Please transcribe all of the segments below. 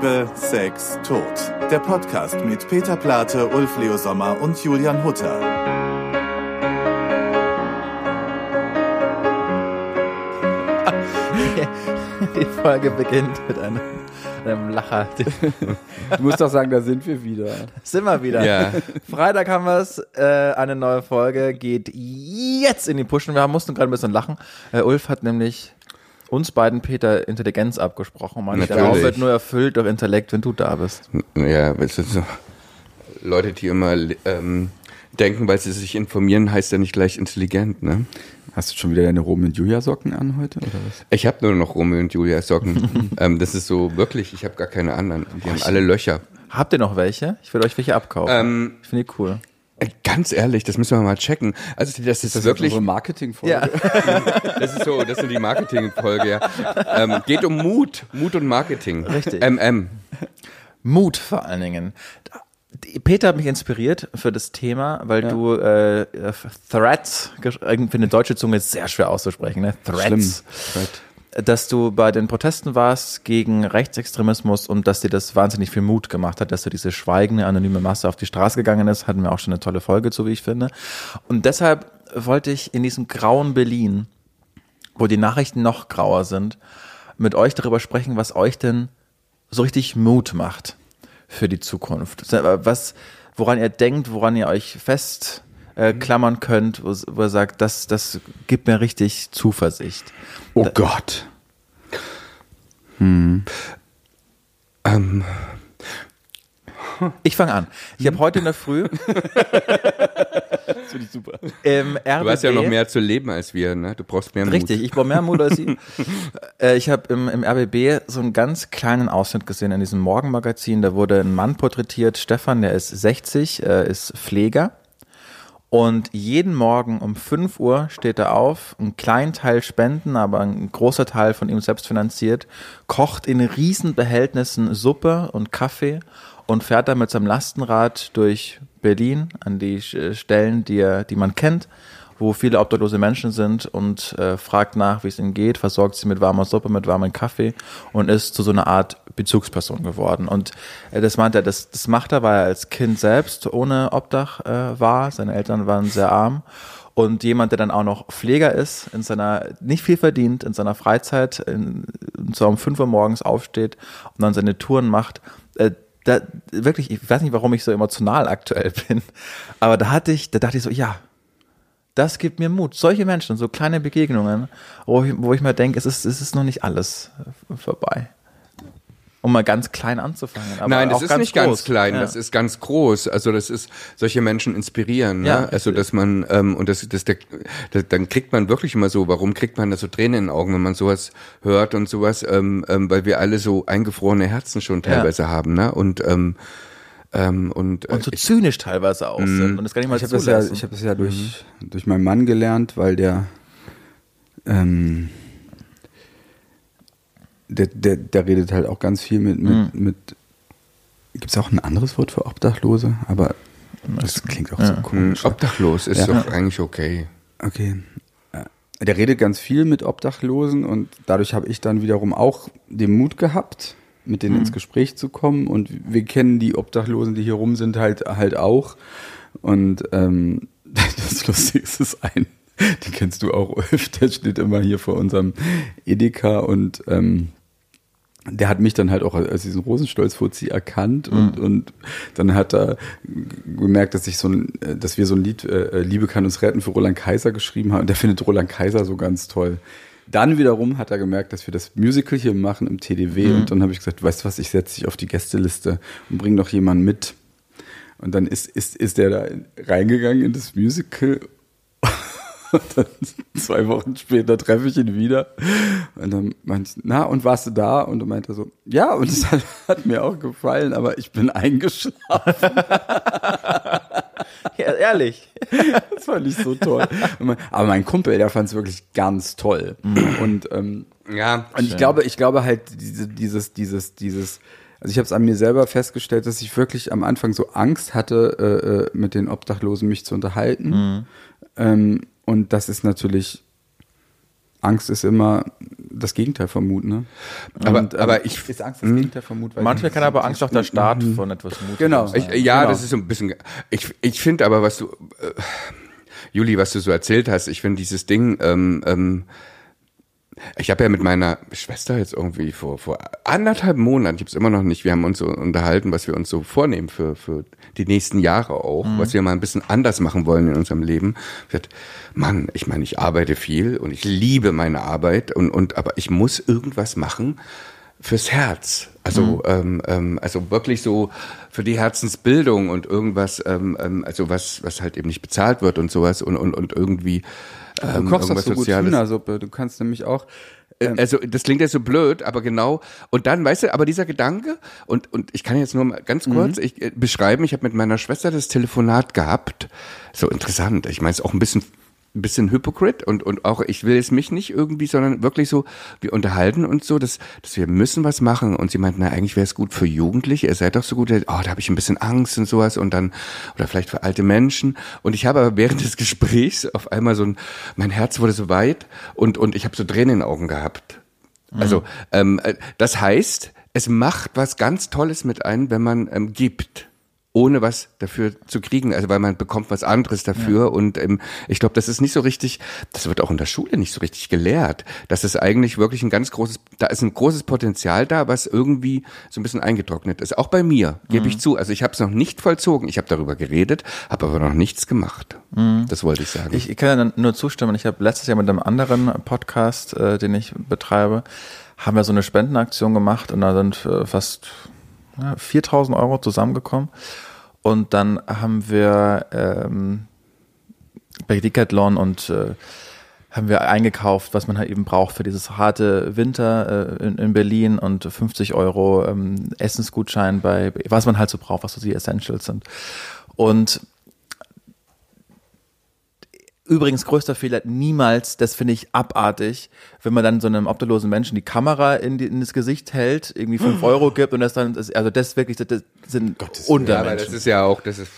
Liebe, Sex, Tod. Der Podcast mit Peter Plate, Ulf Leo Sommer und Julian Hutter. Die Folge beginnt mit einem, einem Lacher. Du musst doch sagen, da sind wir wieder. Sind wir wieder. Ja. Freitag haben wir es. Äh, eine neue Folge geht jetzt in die Pushen. Wir mussten gerade ein bisschen lachen. Äh, Ulf hat nämlich uns beiden Peter Intelligenz abgesprochen. Man, der Natürlich. Raum wird nur erfüllt durch Intellekt, wenn du da bist. Ja, es sind so Leute, die immer ähm, denken, weil sie sich informieren, heißt ja nicht gleich intelligent, ne? Hast du schon wieder deine Romeo und Julia Socken an heute oder was? Ich habe nur noch Romeo und Julia Socken. ähm, das ist so wirklich, ich habe gar keine anderen. Die haben alle Löcher. Habt ihr noch welche? Ich würde euch welche abkaufen. Ähm, ich finde die cool. Äh, Ganz ehrlich, das müssen wir mal checken. Also das ist wirklich, unsere Marketingfolge. Ja. das ist so, das sind die Marketingfolge. Ja. Ähm, geht um Mut, Mut und Marketing. Richtig. MM. Mut vor allen Dingen. Peter hat mich inspiriert für das Thema, weil du äh, Threats, irgendwie eine deutsche Zunge ist sehr schwer auszusprechen, ne? Threats. Dass du bei den Protesten warst gegen Rechtsextremismus und dass dir das wahnsinnig viel Mut gemacht hat, dass du diese schweigende, anonyme Masse auf die Straße gegangen ist, hatten wir auch schon eine tolle Folge zu, wie ich finde. Und deshalb wollte ich in diesem grauen Berlin, wo die Nachrichten noch grauer sind, mit euch darüber sprechen, was euch denn so richtig Mut macht für die Zukunft. Was, woran ihr denkt, woran ihr euch fest äh, klammern könnt, wo, wo ihr sagt, das, das gibt mir richtig Zuversicht. Oh Gott. Ähm, Ich fange an. Ich habe heute in der Früh Das finde ich super. du hast ja noch mehr zu leben als wir, ne? Du brauchst mehr Mut. Richtig, ich brauche mehr Mut als Sie. äh, ich habe im, im RBB so einen ganz kleinen Ausschnitt gesehen in diesem Morgenmagazin. Da wurde ein Mann porträtiert, Stefan, der ist 60, äh, ist Pfleger. Und jeden Morgen um 5 Uhr steht er auf, einen kleinen Teil spenden, aber ein großer Teil von ihm selbst finanziert, kocht in riesen Behältnissen Suppe und Kaffee und fährt dann mit seinem Lastenrad durch Berlin an die Stellen, die, er, die man kennt, wo viele obdachlose Menschen sind und äh, fragt nach, wie es ihnen geht, versorgt sie mit warmer Suppe, mit warmem Kaffee und ist zu so einer Art Bezugsperson geworden. Und äh, das meint er, das, das macht er, weil er als Kind selbst ohne Obdach äh, war. Seine Eltern waren sehr arm. Und jemand, der dann auch noch Pfleger ist, in seiner, nicht viel verdient, in seiner Freizeit, in, so um 5 Uhr morgens aufsteht und dann seine Touren macht, äh, da, wirklich, ich weiß nicht, warum ich so emotional aktuell bin, aber da hatte ich, da dachte ich so, ja, das gibt mir Mut. Solche Menschen, so kleine Begegnungen, wo ich, wo ich mir denke, es ist, es ist noch nicht alles äh, vorbei. Um mal ganz klein anzufangen. Nein, das ist ganz nicht groß. ganz klein, Ja. das ist ganz groß. Also das ist, solche Menschen inspirieren. Ne? Ja, also dass man, ähm, und das, das, der, das, dann kriegt man wirklich immer so, warum kriegt man da so Tränen in den Augen, wenn man sowas hört und sowas, ähm, ähm, weil wir alle so eingefrorene Herzen schon teilweise haben. Ne? Und, ähm, ähm, und, äh, Und so ich, zynisch teilweise auch sind und das gar nicht mal Ich habe das ja, ich hab das ja durch, durch meinen Mann gelernt, weil der, ähm, der, der, der redet halt auch ganz viel mit, mit, mit gibt es auch ein anderes Wort für Obdachlose? Aber das klingt auch so mh, komisch. obdachlos ist Ja. doch eigentlich okay. Okay. Äh, Der redet ganz viel mit Obdachlosen und dadurch habe ich dann wiederum auch den Mut gehabt, mit denen ins Gespräch zu kommen. Und wir kennen die Obdachlosen, die hier rum sind, halt halt auch. Und ähm, das Lustige ist, es ein, den kennst du auch, Ulf, der steht immer hier vor unserem Edeka und ähm, der hat mich dann halt auch als diesen Rosenstolz-Fuzzi erkannt und, und dann hat er gemerkt, dass ich so ein, äh, dass wir so ein Lied äh, Liebe kann uns retten für Roland Kaiser geschrieben haben. Und der findet Roland Kaiser so ganz toll. Dann wiederum hat er gemerkt, dass wir das Musical hier machen im TDW und dann habe ich gesagt, weißt du was, ich setze dich auf die Gästeliste und bring doch jemanden mit. Und dann ist, ist, ist der da reingegangen in das Musical und dann zwei Wochen später treffe ich ihn wieder. Und dann meinte ich, na, und warst du da? Und dann meinte er so, ja, und es hat, hat mir auch gefallen, aber ich bin eingeschlafen. ja, ehrlich. Das fand ich so toll. Aber mein Kumpel, der fand es wirklich ganz toll. Und, ähm, Ja, und ich glaube, ich glaube halt, diese, dieses, dieses, dieses, also ich habe es an mir selber festgestellt, dass ich wirklich am Anfang so Angst hatte, äh, äh, mit den Obdachlosen mich zu unterhalten. Ähm, und das ist natürlich Angst ist immer das Gegenteil von Mut, ne? Aber, Und, ähm, aber ich, ist Angst das Gegenteil von Mut? Manchmal kann aber Angst auch der Start von etwas Mutiges Genau. sein. Ich, ja, Genau. das ist so ein bisschen. Ich, ich finde aber, was du, äh, Juli, was du so erzählt hast, ich finde dieses Ding. Ähm, ähm, ich habe ja mit meiner Schwester jetzt irgendwie vor vor anderthalb Monaten, ich habe es immer noch nicht, wir haben uns so unterhalten, was wir uns so vornehmen für für die nächsten Jahre auch, was wir mal ein bisschen anders machen wollen in unserem Leben. Ich gesagt, Mann, ich meine, ich arbeite viel und ich liebe meine Arbeit und und aber ich muss irgendwas machen fürs Herz. Also, ähm, ähm, also wirklich so für die Herzensbildung und irgendwas, ähm, ähm, also was, was halt eben nicht bezahlt wird und sowas und, und, und irgendwie ähm, Du kochst doch irgendwas so gut Soziales. Hühnersuppe. Du kannst nämlich auch. Äh, Also das klingt jetzt so blöd, aber genau. Und dann, weißt du, aber dieser Gedanke, und, und ich kann jetzt nur mal ganz kurz ich, äh, beschreiben, ich habe mit meiner Schwester das Telefonat gehabt. So interessant. Ich meine, es ist auch ein bisschen ein bisschen hypocrite und, und auch, ich will es mich nicht irgendwie, sondern wirklich so, wir unterhalten uns so, dass, dass wir müssen was machen. Und sie meinten, na, eigentlich wäre es gut für Jugendliche, ihr seid doch so gut, oh, da habe ich ein bisschen Angst und sowas und dann, oder vielleicht für alte Menschen. Und ich habe aber während des Gesprächs auf einmal so ein, mein Herz wurde so weit und, und ich habe so Tränen in den Augen gehabt. Also, ähm, äh, das heißt, es macht was ganz Tolles mit einem, wenn man ähm, gibt ohne was dafür zu kriegen, also weil man bekommt was anderes dafür. Und ähm, ich glaube, das ist nicht so richtig, das wird auch in der Schule nicht so richtig gelehrt, dass es eigentlich wirklich ein ganz großes, da ist ein großes Potenzial da, was irgendwie so ein bisschen eingetrocknet ist, auch bei mir, gebe ich zu, also ich habe es noch nicht vollzogen, ich habe darüber geredet, habe aber noch nichts gemacht, das wollte ich sagen. Ich, ich kann ja nur zustimmen. Ich habe letztes Jahr mit einem anderen Podcast, äh, den ich betreibe, haben wir so eine Spendenaktion gemacht und da sind äh, fast ja, 4000 Euro zusammengekommen. Und dann haben wir ähm, bei Decathlon und äh, haben wir eingekauft, was man halt eben braucht für dieses harte Winter äh, in, in Berlin und 50 Euro ähm, Essensgutschein bei, was man halt so braucht, was so die Essentials sind. Und Übrigens, größter Fehler, niemals, das finde ich abartig, wenn man dann so einem obdachlosen Menschen die Kamera in, die, in das Gesicht hält, irgendwie fünf Euro gibt und das dann, also das wirklich, das, sind ja, aber das Untermenschen. ist ja auch, das ist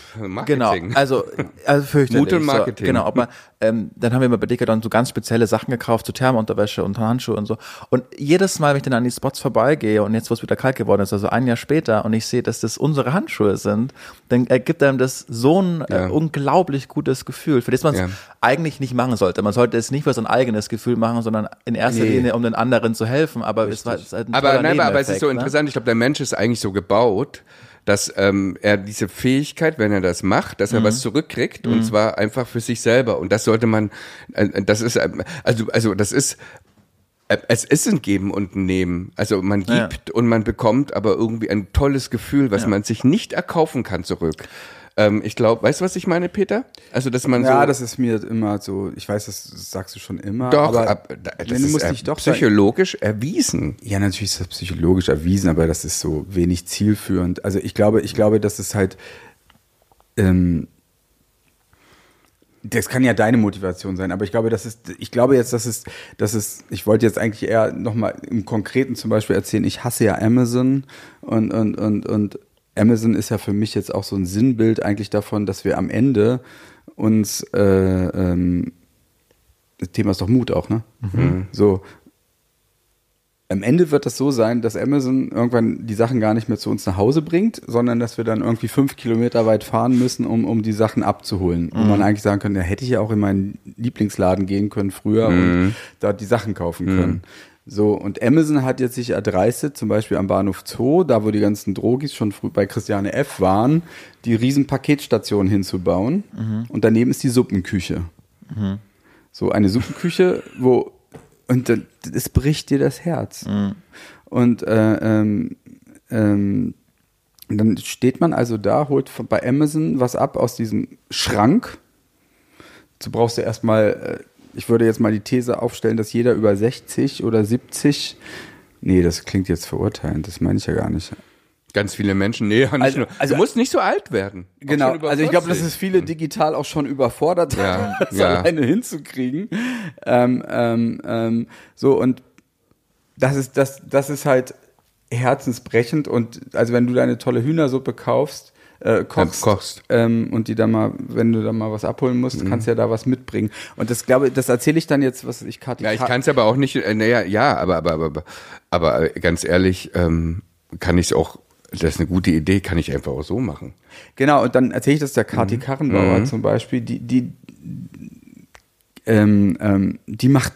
Genau, Marketing. also, also fürchterlich. Und Marketing. So, genau, aber ähm, dann haben wir mal bei Decathlon so ganz spezielle Sachen gekauft, so Thermounterwäsche und Handschuhe und so. Und jedes Mal, wenn ich dann an die Spots vorbeigehe und jetzt, wo es wieder kalt geworden ist, also ein Jahr später, und ich sehe, dass das unsere Handschuhe sind, dann ergibt einem das so ein Ja. äh, unglaublich gutes Gefühl, für das man Ja. Eigentlich nicht machen sollte. Man sollte es nicht für sein eigenes Gefühl machen, sondern in erster Nee. Linie, um den anderen zu helfen. Aber es war es ist halt ein aber nein, aber es ist so ne? interessant. Ich glaube, der Mensch ist eigentlich so gebaut, dass ähm, er diese Fähigkeit, wenn er das macht, dass er Mhm. was zurückkriegt und zwar einfach für sich selber. Und das sollte man, äh, das ist, ähm, also, also das ist, äh, es ist ein Geben und ein Nehmen. Also man Ja. gibt und man bekommt aber irgendwie ein tolles Gefühl, was man sich nicht erkaufen kann zurück. Ähm, ich glaube, weißt du, was ich meine, Peter? Also, dass man Ja, so. das ist mir immer so, ich weiß, das sagst du schon immer. doch, aber ab, da- das nee, du ist musst äh, dich doch psychologisch erwiesen. Ja, natürlich ist das psychologisch erwiesen, aber das ist so wenig zielführend. Also ich glaube, ich glaube, dass es halt, ähm, das kann ja deine Motivation sein, aber ich glaube, das ist, ich glaube jetzt, dass es, dass es, ich wollte jetzt eigentlich eher nochmal im Konkreten zum Beispiel erzählen, ich hasse ja Amazon und, und, und, und Amazon ist ja für mich jetzt auch so ein Sinnbild eigentlich davon, dass wir am Ende uns, äh, ähm, das Thema ist doch Mut auch, ne? So, am Ende wird das so sein, dass Amazon irgendwann die Sachen gar nicht mehr zu uns nach Hause bringt, sondern dass wir dann irgendwie fünf Kilometer weit fahren müssen, um, um die Sachen abzuholen. Wo man eigentlich sagen könnte, ja, hätte ich ja auch in meinen Lieblingsladen gehen können früher und da die Sachen kaufen können. So, und Amazon hat jetzt sich erdreistet, zum Beispiel am Bahnhof Zoo, da wo die ganzen Drogis schon früh bei Christiane F. waren, die riesen Paketstation hinzubauen. Und daneben ist die Suppenküche. So eine Suppenküche, wo und es bricht dir das Herz. Und äh, ähm, ähm, dann steht man also da, holt bei Amazon was ab aus diesem Schrank. Du brauchst ja erstmal, äh, ich würde jetzt mal die These aufstellen, dass jeder über 60 oder 70, nee, das klingt jetzt verurteilend, das meine ich ja gar nicht. Ganz viele Menschen, nee, nicht Also- nur. also- du musst nicht so alt werden. Genau, also ich glaube, dass 40. es viele digital auch schon überfordert Ja, haben, das ja. alleine hinzukriegen. Ähm, ähm, ähm, so und das ist das, das ist halt herzensbrechend und also wenn du deine tolle Hühnersuppe kaufst, äh, kochst, Ja, kochst. Ähm, und die dann mal, wenn du dann mal was abholen musst, kannst du ja da was mitbringen. Und das glaube das erzähle ich dann jetzt, was ich Kathi. Ja, ich kann es aber auch nicht, äh, naja, ja, aber, aber, aber, aber, aber äh, ganz ehrlich, ähm, kann ich es auch, das ist eine gute Idee, kann ich einfach auch so machen. Genau, und dann erzähle ich das der Kathi Karrenbauer zum Beispiel, die, die, ähm, ähm, die macht,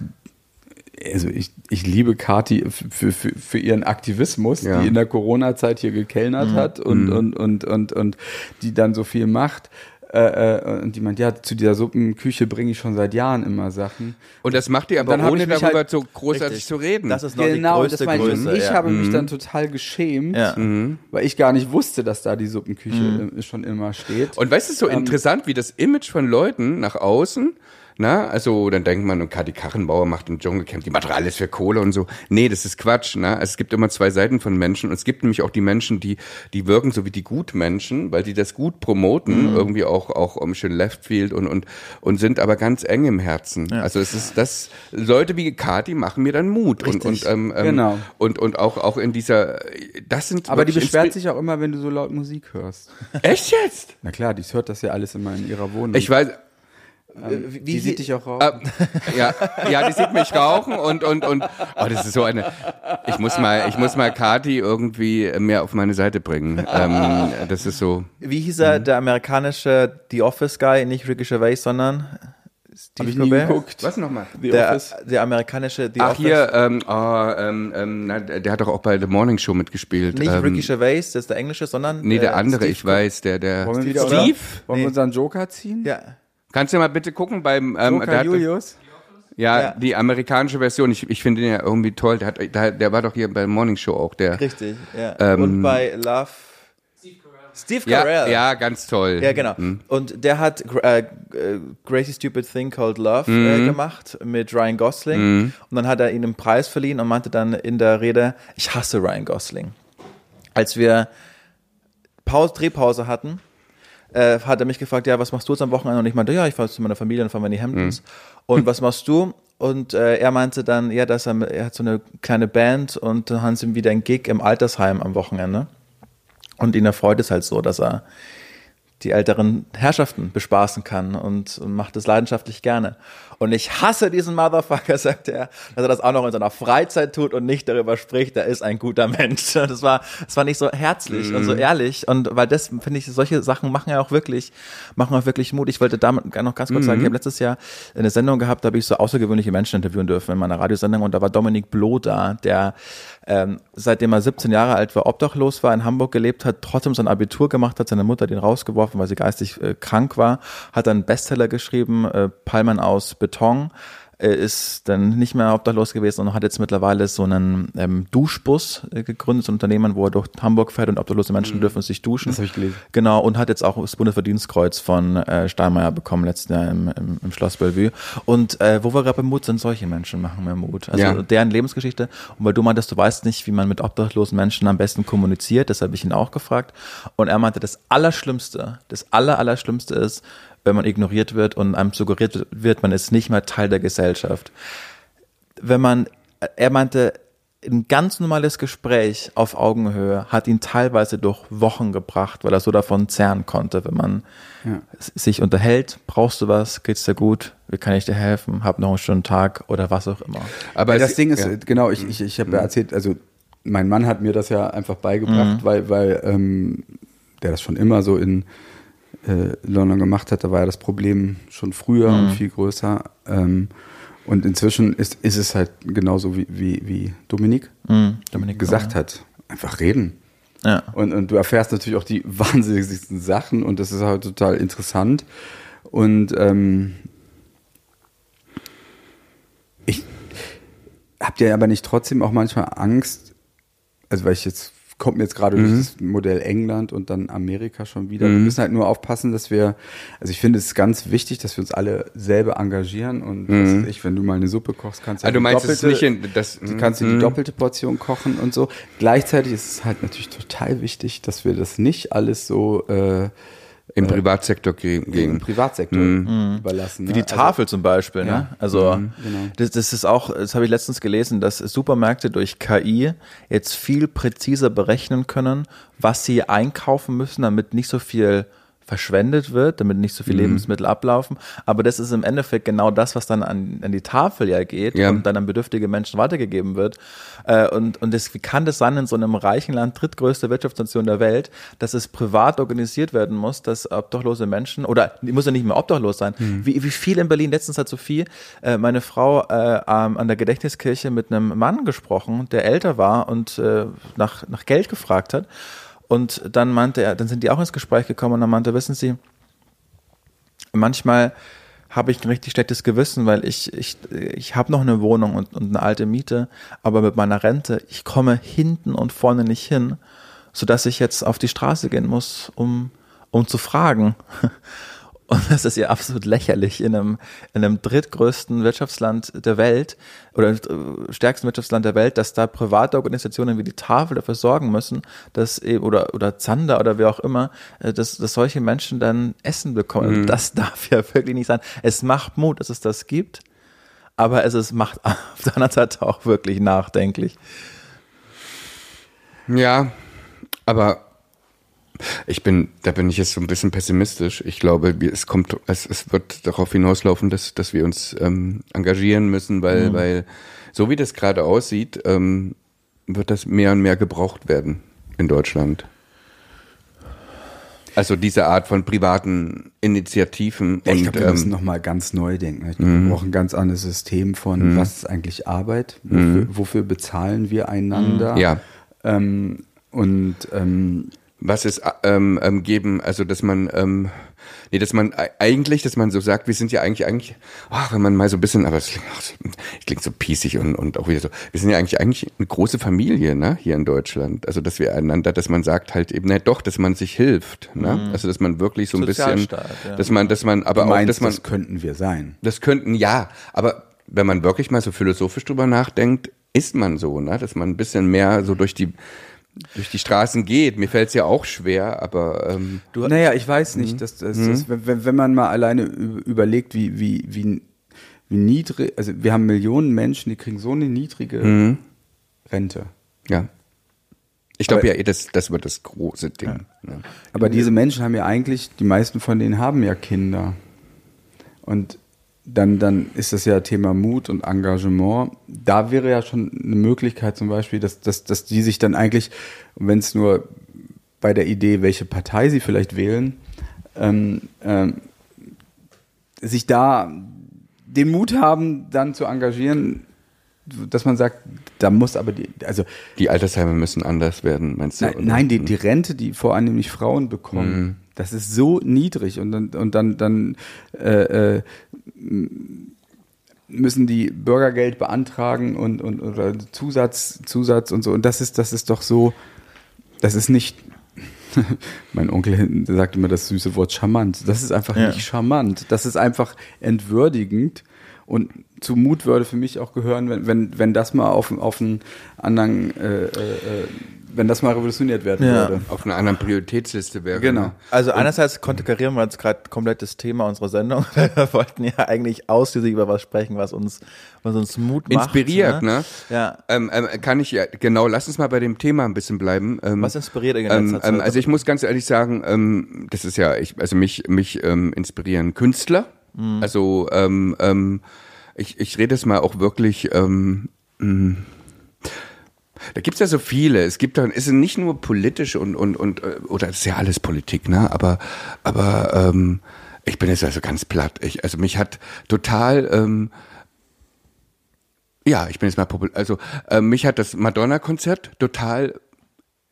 also ich, ich liebe Kathi für, für, für ihren Aktivismus, Ja. die in der Corona-Zeit hier gekellnert hat und, und, und, und, und die dann so viel macht. Äh, äh, und die meint, ja, zu dieser Suppenküche bringe ich schon seit Jahren immer Sachen. Und das macht ihr aber ohne darüber halt- so großartig Richtig. zu reden. Das ist noch Genau, die das größte meine ich. Und Größe. ich ja. habe mich dann total geschämt, Ja. weil ich gar nicht wusste, dass da die Suppenküche äh, schon immer steht. Und weißt du, so interessant, wie das Image von Leuten nach außen, na, also dann denkt man, und Kati Karrenbauer macht im Dschungelcamp, die macht alles für Kohle und so. Nee, das ist Quatsch, na. Also es gibt immer zwei Seiten von Menschen und es gibt nämlich auch die Menschen, die, die wirken so wie die Gutmenschen, weil die das gut promoten, irgendwie auch, auch um schön Leftfield und, und, und sind aber ganz eng im Herzen. Also es ist das, Leute wie Kati machen mir dann Mut und, und, Richtig. ähm, ähm, Genau. und, und auch, auch in dieser, das sind Aber die beschwert sich auch immer, wenn du so laut Musik hörst. Echt jetzt? Na klar, die hört das ja alles immer in ihrer Wohnung. Ich weiß, ähm, die sieht dich auch raus. Äh, ja, ja, die sieht mich rauchen und und und oh, das ist so eine. Ich muss mal, ich muss mal Kati irgendwie mehr auf meine Seite bringen. Ähm, das ist so. Wie hieß er, der amerikanische The Office Guy, nicht Ricky Gervais, sondern Steve Hab ich nie Colbert? geguckt. Was nochmal? The Der, Office. der amerikanische The Ach Office. hier, ähm, oh, ähm, ähm, na, der hat doch auch bei The Morning Show mitgespielt. Nicht ähm, Ricky Gervais, das ist der englische, sondern Nee, der äh, andere, Steve ich weiß, der, der. Wollen wir wieder Steve? Wollen Nee. wir unseren Joker ziehen? Ja. Kannst du mal bitte gucken beim ähm, Joker der hat- Julius? Ja, Ja. die amerikanische Version. Ich, ich finde den ja irgendwie toll. Der, hat, der, der war doch hier bei Morning Show auch. Der. Richtig, ja. Ähm, Und bei Love. Steve Ja, Carell. ja, ganz toll. Ja, genau. Und der hat äh, äh, Crazy Stupid Thing Called Love äh, gemacht mit Ryan Gosling. Und dann hat er ihm einen Preis verliehen und meinte dann in der Rede, ich hasse Ryan Gosling. Als wir Pause, Drehpause hatten, äh, hat er mich gefragt, ja, was machst du jetzt am Wochenende? Und ich meinte, ja, ich fahre zu meiner Familie und fahre in die Hamptons. Und was machst du? Und äh, er meinte dann, ja, dass er, er hat so eine kleine Band und dann haben sie ihm wieder ein Gig im Altersheim am Wochenende. Und ihn erfreut es halt so, dass er die älteren Herrschaften bespaßen kann und, macht es leidenschaftlich gerne. Und ich hasse diesen Motherfucker, sagt er, dass er das auch noch in seiner Freizeit tut und nicht darüber spricht, er ist ein guter Mensch. Das war, das war nicht so herzlich und so ehrlich. Und weil das, finde ich, solche Sachen machen ja auch wirklich, machen auch wirklich Mut. Ich wollte damit noch ganz kurz sagen, ich habe letztes Jahr eine Sendung gehabt, da habe ich so außergewöhnliche Menschen interviewen dürfen in meiner Radiosendung und da war Dominik Bloh da, der ähm, seitdem er 17 Jahre alt war, obdachlos war, in Hamburg gelebt hat, trotzdem sein Abitur gemacht hat, seine Mutter hat ihn rausgeworfen, weil sie geistig äh, krank war, hat dann einen Bestseller geschrieben, äh, Palmen aus Beton, ist dann nicht mehr obdachlos gewesen und hat jetzt mittlerweile so einen ähm, Duschbus äh, gegründet, so ein Unternehmen, wo er durch Hamburg fährt und obdachlose Menschen dürfen sich duschen. Das hab ich gelesen. Genau, und hat jetzt auch das Bundesverdienstkreuz von äh, Steinmeier bekommen, letzten Jahr im, im, im Schloss Bellevue. Und äh, wo wir gerade beim Mut sind, solche Menschen machen mir Mut. Also Ja. deren Lebensgeschichte. Und weil du meintest, du weißt nicht, wie man mit obdachlosen Menschen am besten kommuniziert, das habe ich ihn auch gefragt. Und er meinte, das Allerschlimmste, das Aller, Allerschlimmste ist, wenn man ignoriert wird und einem suggeriert wird, man ist nicht mehr Teil der Gesellschaft. Wenn man, er meinte, ein ganz normales Gespräch auf Augenhöhe hat ihn teilweise durch Wochen gebracht, weil er so davon zehren konnte, wenn man s- sich unterhält, brauchst du was, geht's dir gut, wie kann ich dir helfen, hab noch einen schönen Tag oder was auch immer. Aber ja, das Ding ist, ja. äh, genau, ich, ich, ich habe ja erzählt, also mein Mann hat mir das ja einfach beigebracht, weil, weil ähm, der das schon immer so in äh, London gemacht hat, da war ja das Problem schon früher und viel größer. Ähm, und inzwischen ist, ist es halt genauso wie, wie, wie Dominik, Mhm, Dominik gesagt hat. Einfach reden. Ja. Und, und du erfährst natürlich auch die wahnsinnigsten Sachen und das ist halt total interessant. Und ähm, ich habt ihr aber nicht trotzdem auch manchmal Angst, also weil ich jetzt kommt mir jetzt gerade durch das Modell England und dann Amerika schon wieder. Wir müssen halt nur aufpassen, dass wir, also ich finde es ganz wichtig, dass wir uns alle selber engagieren und was weiß ich, wenn du mal eine Suppe kochst, kannst du die meinst es doppelte- nicht in das. Du kannst dir die doppelte Portion kochen und so. Gleichzeitig ist es halt natürlich total wichtig, dass wir das nicht alles so äh, Im Privatsektor ge- im gegen. Privatsektor überlassen. Wie die ne? Tafel zum Beispiel, ne? Ja. Also genau. das, das ist auch, das habe ich letztens gelesen, dass Supermärkte durch KI jetzt viel präziser berechnen können, was sie einkaufen müssen, damit nicht so viel verschwendet wird, damit nicht so Mhm. viel Lebensmittel ablaufen. Aber das ist im Endeffekt genau das, was dann an, an die Tafel ja geht Ja. und dann an bedürftige Menschen weitergegeben wird. Äh, und und das, wie kann das sein in so einem reichen Land, drittgrößte Wirtschaftsnation der Welt, dass es privat organisiert werden muss, dass obdachlose Menschen, oder die muss ja nicht mehr obdachlos sein, wie, wie viel in Berlin, letztens hat Sophie, äh, meine Frau, äh, an der Gedächtniskirche mit einem Mann gesprochen, der älter war und äh, nach, nach Geld gefragt hat. Und dann meinte er, dann sind die auch ins Gespräch gekommen und dann meinte, wissen Sie, manchmal habe ich ein richtig schlechtes Gewissen, weil ich, ich, ich habe noch eine Wohnung und, und eine alte Miete, aber mit meiner Rente, ich komme hinten und vorne nicht hin, sodass ich jetzt auf die Straße gehen muss, um, um zu fragen. Und das ist ja absolut lächerlich in einem, in einem drittgrößten Wirtschaftsland der Welt oder äh, stärksten Wirtschaftsland der Welt, dass da private Organisationen wie die Tafel dafür sorgen müssen, dass eben, oder, oder Zander oder wer auch immer, äh, dass, dass solche Menschen dann Essen bekommen. Und Das darf ja wirklich nicht sein. Es macht Mut, dass es das gibt, aber es ist, macht auf der anderen Seite auch wirklich nachdenklich. Ja, aber ich bin, da bin ich jetzt so ein bisschen pessimistisch. Ich glaube, es kommt, es, es wird darauf hinauslaufen, dass, dass wir uns ähm, engagieren müssen, weil, weil so wie das gerade aussieht, ähm, wird das mehr und mehr gebraucht werden in Deutschland. Also diese Art von privaten Initiativen Ja, ich glaube, wir müssen ähm, nochmal ganz neu denken. Ich glaub, wir brauchen ein ganz anderes System von, was ist eigentlich Arbeit? Wofür, wofür bezahlen wir einander? Ja. Ähm, und ähm, was es ähm, ähm, geben, also dass man, ähm, nee, dass man eigentlich, dass man so sagt, wir sind ja eigentlich, eigentlich, ach, wenn man mal so ein bisschen, aber es klingt, ach, es klingt so pießig und, und auch wieder so, wir sind ja eigentlich eigentlich eine große Familie, ne, hier in Deutschland. Also dass wir einander, dass man sagt halt eben, ne, doch, dass man sich hilft, ne? Also dass man wirklich so ein bisschen, ja. dass man, dass man, aber du auch, meinst, dass man, das könnten wir sein. das könnten, ja, aber wenn man wirklich mal so philosophisch drüber nachdenkt, ist man so, ne? dass man ein bisschen mehr so durch die durch die Straßen geht. Mir fällt es ja auch schwer, aber ähm, naja, ich weiß nicht, dass, dass, dass, wenn, wenn man mal alleine überlegt, wie, wie, wie, wie niedrig, also wir haben Millionen Menschen, die kriegen so eine niedrige Rente. ja. Ich glaube ja, eh, das, das wird das große Ding. Ne? Aber diese Menschen haben ja eigentlich, die meisten von denen haben ja Kinder. Und dann, dann ist das ja Thema Mut und Engagement. Da wäre ja schon eine Möglichkeit zum Beispiel, dass, dass, dass die sich dann eigentlich, wenn es nur bei der Idee, welche Partei sie vielleicht wählen, ähm, ähm, sich da den Mut haben, dann zu engagieren, dass man sagt, da muss aber die, also Die Altersheime müssen anders werden, meinst du? Nein, nein die, die Rente, die vor allem nämlich Frauen bekommen, das ist so niedrig und dann, und dann, dann äh, äh, müssen die Bürgergeld beantragen und, und oder Zusatz, Zusatz und so. Und das ist, das ist doch so, das ist nicht. mein Onkel hinten sagt immer das süße Wort charmant. Das ist einfach Ja. nicht charmant. Das ist einfach entwürdigend. Und zu Mut würde für mich auch gehören, wenn, wenn, wenn das mal auf, auf einen anderen, äh, äh, äh, wenn das mal revolutioniert werden Ja. würde. Auf einer anderen Prioritätsliste wäre. Genau. Ne? Also einerseits konterkarieren wir jetzt gerade komplett das Thema unserer Sendung. Wir wollten ja eigentlich ausschließlich über was sprechen, was uns, was uns Mut macht. Inspiriert, ne? Ja. Ähm, ähm, kann ich ja, genau, lass uns mal bei dem Thema ein bisschen bleiben. Ähm, Was inspiriert in ähm, ähm, also ich muss ganz ehrlich sagen, ähm, das ist ja, ich, also mich, mich ähm, inspirieren Künstler. Mhm. Also ähm, ähm, ich, ich rede es mal auch wirklich. Ähm, mh, da gibt's ja so viele. Es gibt dann, ist nicht nur politisch und und und äh, oder ist ja alles Politik, ne? Aber aber ähm, ich bin jetzt also ganz platt. Ich, also mich hat total ähm, ja, ich bin jetzt mal populär. Also äh, mich hat das Madonna-Konzert total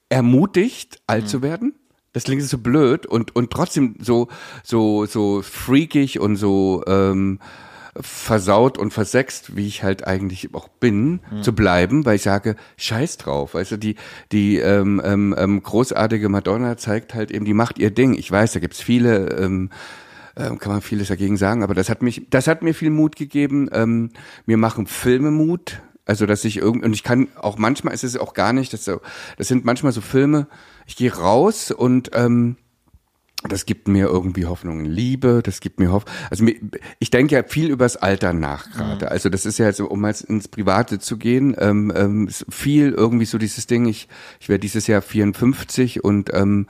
ermutigt, alt zu werden. Das klingt so blöd und und trotzdem so so so freakig und so ähm, versaut und versext, wie ich halt eigentlich auch bin, zu bleiben, weil ich sage, scheiß drauf. Weißt du, die, die ähm, ähm, ähm, großartige Madonna zeigt halt eben, die macht ihr Ding. Ich weiß, da gibt's viele, ähm, ähm, kann man vieles dagegen sagen, aber das hat mich, das hat mir viel Mut gegeben. Ähm, mir machen Filme Mut. Also, dass ich irgendwie, und ich kann auch manchmal ist es auch gar nicht, das, so, das sind manchmal so Filme, ich gehe raus und ähm, das gibt mir irgendwie Hoffnung Liebe, das gibt mir Hoffnung. Also ich denke ja viel übers Alter nach gerade. Mhm. Also das ist ja so, um mal ins Private zu gehen, ähm, ähm, viel irgendwie so dieses Ding, ich, ich werde dieses Jahr 54 und ähm,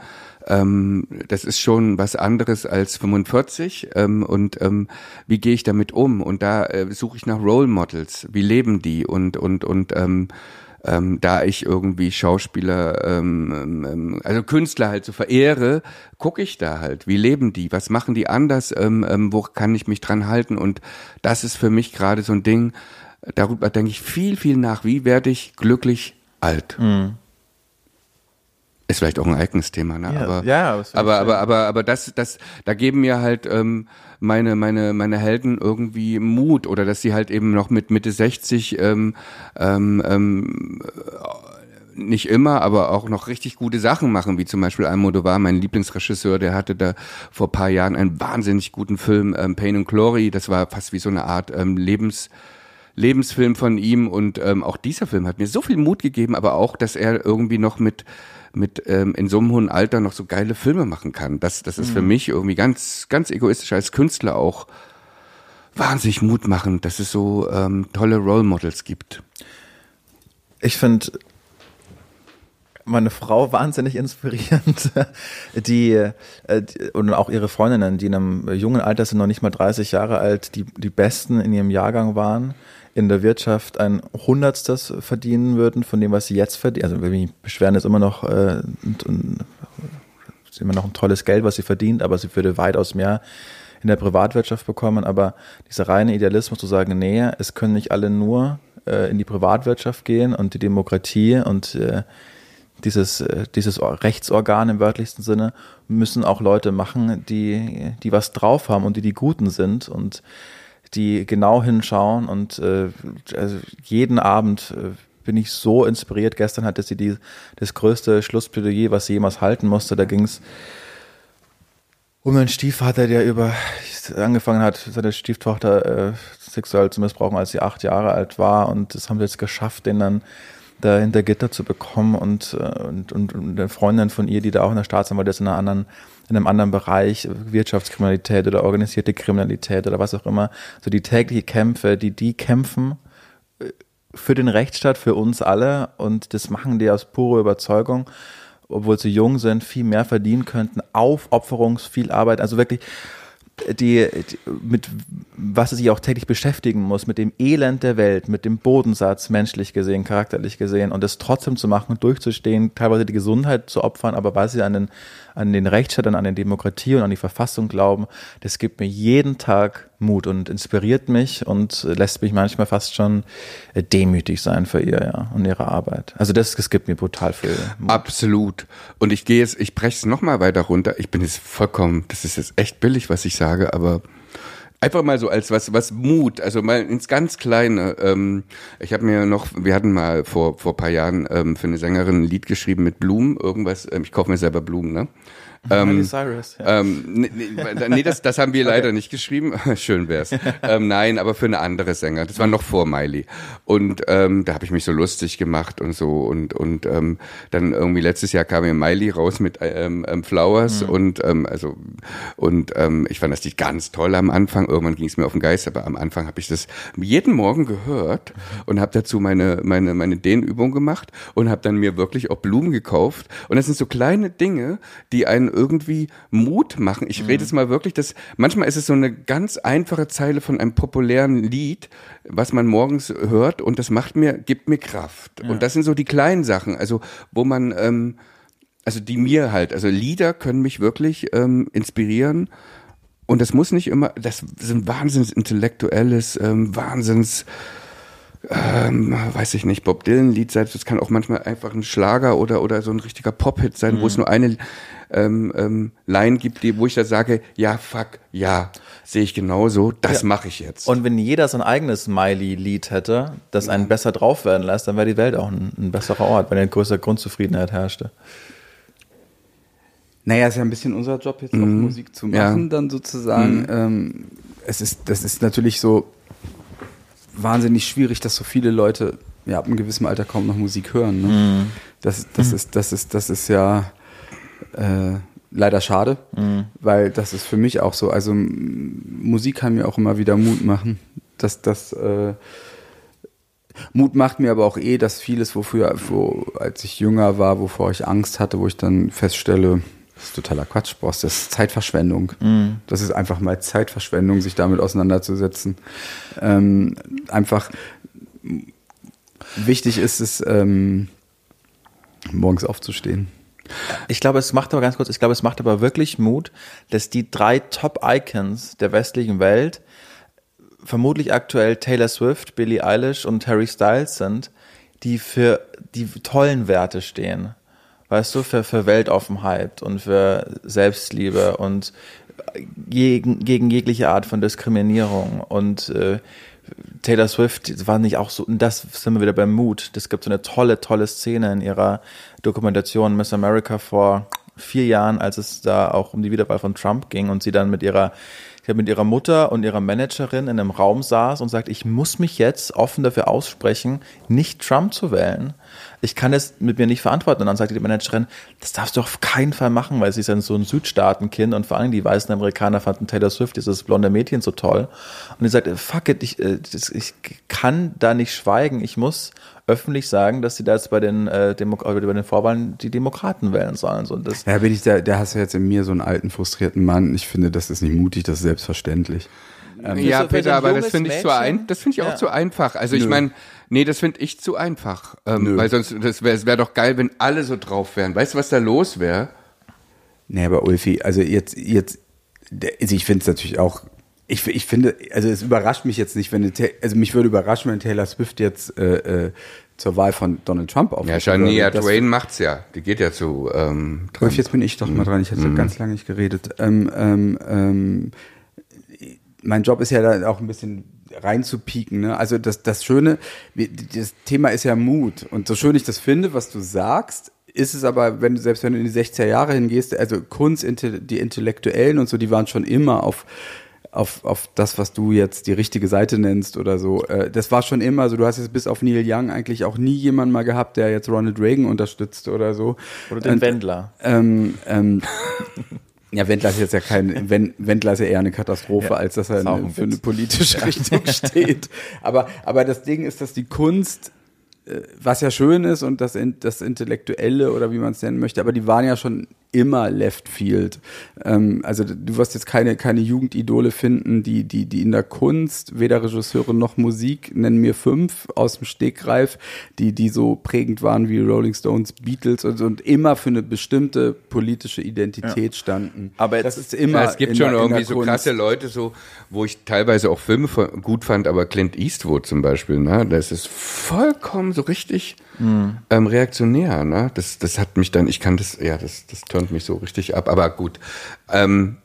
ähm, das ist schon was anderes als 45 ähm, und ähm, wie gehe ich damit um? Und da äh, suche ich nach Role Models, wie leben die und und und ähm, ähm, da ich irgendwie Schauspieler, ähm, ähm, also Künstler halt so verehre, gucke ich da halt, wie leben die, was machen die anders, ähm, ähm, wo kann ich mich dran halten? Und das ist für mich gerade so ein Ding, darüber denke ich viel, viel nach, wie werde ich glücklich alt. Mhm. Ist vielleicht auch ein eigenes Thema, ne? Ja, aber, ja, aber, aber, aber, aber das, das, da geben mir halt ähm, meine, meine, meine Helden irgendwie Mut oder dass sie halt eben noch mit Mitte 60 ähm, ähm, ähm, nicht immer, aber auch noch richtig gute Sachen machen, wie zum Beispiel Almodovar, mein Lieblingsregisseur, der hatte da vor paar Jahren einen wahnsinnig guten Film, ähm, Pain and Glory, das war fast wie so eine Art ähm, Lebens, Lebensfilm von ihm. Und ähm, auch dieser Film hat mir so viel Mut gegeben, aber auch, dass er irgendwie noch mit mit ähm, in so einem hohen Alter noch so geile Filme machen kann. Das, das ist mhm. für mich irgendwie ganz, ganz egoistisch als Künstler auch wahnsinnig Mut machen, dass es so ähm, tolle Role Models gibt. Ich finde meine Frau wahnsinnig inspirierend, die, äh, die, und auch ihre Freundinnen, die in einem jungen Alter sind, noch nicht mal 30 Jahre alt, die die Besten in ihrem Jahrgang waren in der Wirtschaft ein Hundertstes verdienen würden von dem, was sie jetzt verdienen. Also wir beschweren ist immer noch, äh, und, und, ist immer noch ein tolles Geld, was sie verdient, aber sie würde weitaus mehr in der Privatwirtschaft bekommen. Aber dieser reine Idealismus zu sagen, nee, es können nicht alle nur äh, in die Privatwirtschaft gehen und die Demokratie und äh, dieses, äh, dieses Rechtsorgan im wörtlichsten Sinne müssen auch Leute machen, die, die was drauf haben und die die Guten sind und die genau hinschauen und äh, also jeden Abend äh, bin ich so inspiriert. Gestern hatte sie die, das größte Schlussplädoyer, was sie jemals halten musste. Da ging es um einen Stiefvater, der über angefangen hat, seine Stieftochter äh, sexuell zu missbrauchen, als sie acht Jahre alt war. Und das haben sie jetzt geschafft, den dann da hinter Gitter zu bekommen und, äh, und, und, und eine Freundin von ihr, die da auch in der Staatsanwalt ist, in einer anderen in einem anderen Bereich, Wirtschaftskriminalität oder organisierte Kriminalität oder was auch immer, so die täglichen Kämpfe, die die kämpfen äh, für den Rechtsstaat, für uns alle. Und das machen die aus purer Überzeugung, obwohl sie jung sind, viel mehr verdienen könnten, Aufopferungs, viel Arbeit, also wirklich die, die, mit was sie sich auch täglich beschäftigen muss, mit dem Elend der Welt, mit dem Bodensatz, menschlich gesehen, charakterlich gesehen, und das trotzdem zu machen, durchzustehen, teilweise die Gesundheit zu opfern, aber weil sie an den, an den Rechtsstaat und an die Demokratie und an die Verfassung glauben, das gibt mir jeden Tag Mut und inspiriert mich und lässt mich manchmal fast schon äh, demütig sein für ihr, ja, und ihre Arbeit. Also das, das gibt mir brutal viel. Mut. Absolut. Und ich gehe jetzt, ich breche es nochmal weiter runter. Ich bin jetzt vollkommen, das ist jetzt echt billig, was ich sage, aber Einfach mal so als was, was Mut, also mal ins ganz Kleine. Ähm, ich habe mir noch, wir hatten mal vor vor paar Jahren ähm, für eine Sängerin ein Lied geschrieben mit Blumen, irgendwas. Ähm, ich kaufe mir selber Blumen, ne? Ähm, Cyrus, ja. ähm, nee, nee, das, das haben wir leider okay. nicht geschrieben. Schön wär's. ähm, nein, aber für eine andere Sänger. Das war noch vor Miley. Und ähm, da habe ich mich so lustig gemacht und so. Und, und ähm, dann irgendwie letztes Jahr kam mir Miley raus mit ähm, ähm, Flowers mhm. und ähm, also und ähm, ich fand das Lied ganz toll am Anfang. Irgendwann ging es mir auf den Geist, aber am Anfang habe ich das jeden Morgen gehört und habe dazu meine meine meine Dehnübung gemacht und habe dann mir wirklich auch Blumen gekauft. Und das sind so kleine Dinge, die einen irgendwie Mut machen. Ich mhm. rede jetzt mal wirklich, dass manchmal ist es so eine ganz einfache Zeile von einem populären Lied, was man morgens hört und das macht mir, gibt mir Kraft. Ja. Und das sind so die kleinen Sachen, also wo man, ähm, also die mir halt, also Lieder können mich wirklich ähm, inspirieren. Und das muss nicht immer, das sind wahnsinns intellektuelles, ähm, wahnsinns ähm, weiß ich nicht, Bob Dylan-Lied sein. Das kann auch manchmal einfach ein Schlager oder, oder so ein richtiger Pop-Hit sein, mhm. wo es mhm. nur eine ähm, ähm, Line gibt, die, wo ich da sage, ja, fuck, ja, sehe ich genauso, das ja. mache ich jetzt. Und wenn jeder sein eigenes Smiley-Lied hätte, das einen besser drauf werden lässt, dann wäre die Welt auch ein, ein besserer Ort, wenn eine größere Grundzufriedenheit herrschte. Naja, ist ja ein bisschen unser Job, jetzt mhm. auch Musik zu machen, ja. dann sozusagen. Mhm. Ähm, es ist, das ist natürlich so, wahnsinnig schwierig, dass so viele Leute ja ab einem gewissen Alter kaum noch Musik hören. Ne? Mhm. Das, das, mhm. ist, das, ist, das ist ja, äh, leider schade, weil das ist für mich auch so. Also Musik kann mir auch immer wieder Mut machen. dass das äh, Mut macht mir aber auch eh, dass vieles, wofür, wo, als ich jünger war, wovor ich Angst hatte, wo ich dann feststelle, das ist totaler Quatsch, Boss, das ist Zeitverschwendung. Das ist einfach mal Zeitverschwendung, sich damit auseinanderzusetzen. Ähm, einfach wichtig ist es, ähm, morgens aufzustehen. Ich glaube, es macht aber ganz kurz, ich glaube, es macht aber wirklich Mut, dass die drei Top-Icons der westlichen Welt vermutlich aktuell Taylor Swift, Billie Eilish und Harry Styles sind, die für die tollen Werte stehen. Weißt du, für, für Weltoffenheit und für Selbstliebe und gegen, gegen jegliche Art von Diskriminierung. Und äh, Taylor Swift war nicht auch so, und das sind wir wieder beim Mut. Das gibt so eine tolle, tolle Szene in ihrer Dokumentation Miss America vor vier Jahren, als es da auch um die Wiederwahl von Trump ging und sie dann mit ihrer ich habe mit ihrer Mutter und ihrer Managerin in einem Raum saß und sagt, ich muss mich jetzt offen dafür aussprechen, nicht Trump zu wählen. Ich kann das mit mir nicht verantworten. Und dann sagte die Managerin, das darfst du auf keinen Fall machen, weil sie ist ja so ein Südstaatenkind und vor allem die weißen Amerikaner fanden Taylor Swift, dieses blonde Mädchen, so toll. Und die sagte, fuck it, ich, äh, ich kann da nicht schweigen. Ich muss öffentlich sagen, dass sie da jetzt bei den, äh, Demo äh, bei den Vorwahlen die Demokraten wählen sollen. So, und das, Ja, bin ich da, da hast du jetzt in mir so einen alten, frustrierten Mann. Ich finde, das ist nicht mutig, das ist selbstverständlich. ja, für so Peter, aber das finde ich zu ein, das finde ich auch Ja. zu einfach. Also ich Nö. meine, nee, das finde ich zu einfach, ähm, weil sonst das wäre es wäre doch geil, wenn alle so drauf wären. Weißt du, was da los wäre? Nee, aber Ulfi, also jetzt, jetzt, also ich finde es natürlich auch, ich, ich finde, also es überrascht mich jetzt nicht, wenn, eine also mich würde überraschen, wenn Taylor Swift jetzt äh, äh, zur Wahl von Donald Trump aufrufen Ja, Shania Twain macht's ja. Die geht ja zu ähm, Trump. Ulf, jetzt bin ich doch mal dran, ich hatte Mhm. ganz lange nicht geredet. Ähm, ähm, ähm, mein Job ist ja da auch ein bisschen reinzupieken. Ne? Also das, das Schöne, das Thema ist ja Mut. Und so schön ich das finde, was du sagst, ist es aber, wenn du selbst wenn du in die 60er Jahre hingehst, also Kunst, die Intellektuellen und so, die waren schon immer auf auf, auf das, was du jetzt die richtige Seite nennst oder so. Äh, Das war schon immer so. Du hast jetzt bis auf Neil Young eigentlich auch nie jemanden mal gehabt, der jetzt Ronald Reagan unterstützt oder so. oder den Und- Wendler. ähm, ähm, ja, Wendler ist jetzt ja kein, Wen- Wendler ist ja eher eine Katastrophe, Ja, als dass er eine, ein für eine politische Richtung steht. Aber, aber das Ding ist, dass die Kunst, äh, was ja schön ist und das, das Intellektuelle oder wie man es nennen möchte, aber die waren ja schon immer Left Field. Ähm, also du wirst jetzt keine, keine Jugendidole finden, die, die, die in der Kunst, weder Regisseure noch Musik, nennen mir fünf aus dem Stegreif, die, die so prägend waren wie Rolling Stones, Beatles und, und immer für eine bestimmte politische Identität standen. Aber jetzt- das ist immer. Ja, es gibt schon der- irgendwie so Kunst. krasse Leute, so, wo ich teilweise auch Filme gut fand, aber Clint Eastwood zum Beispiel, ne, das ist vollkommen so richtig Mhm. ähm, reaktionär, ne? Das, das hat mich dann, ich kann das, ja, das, das turnt mich so richtig ab, aber gut. Ähm,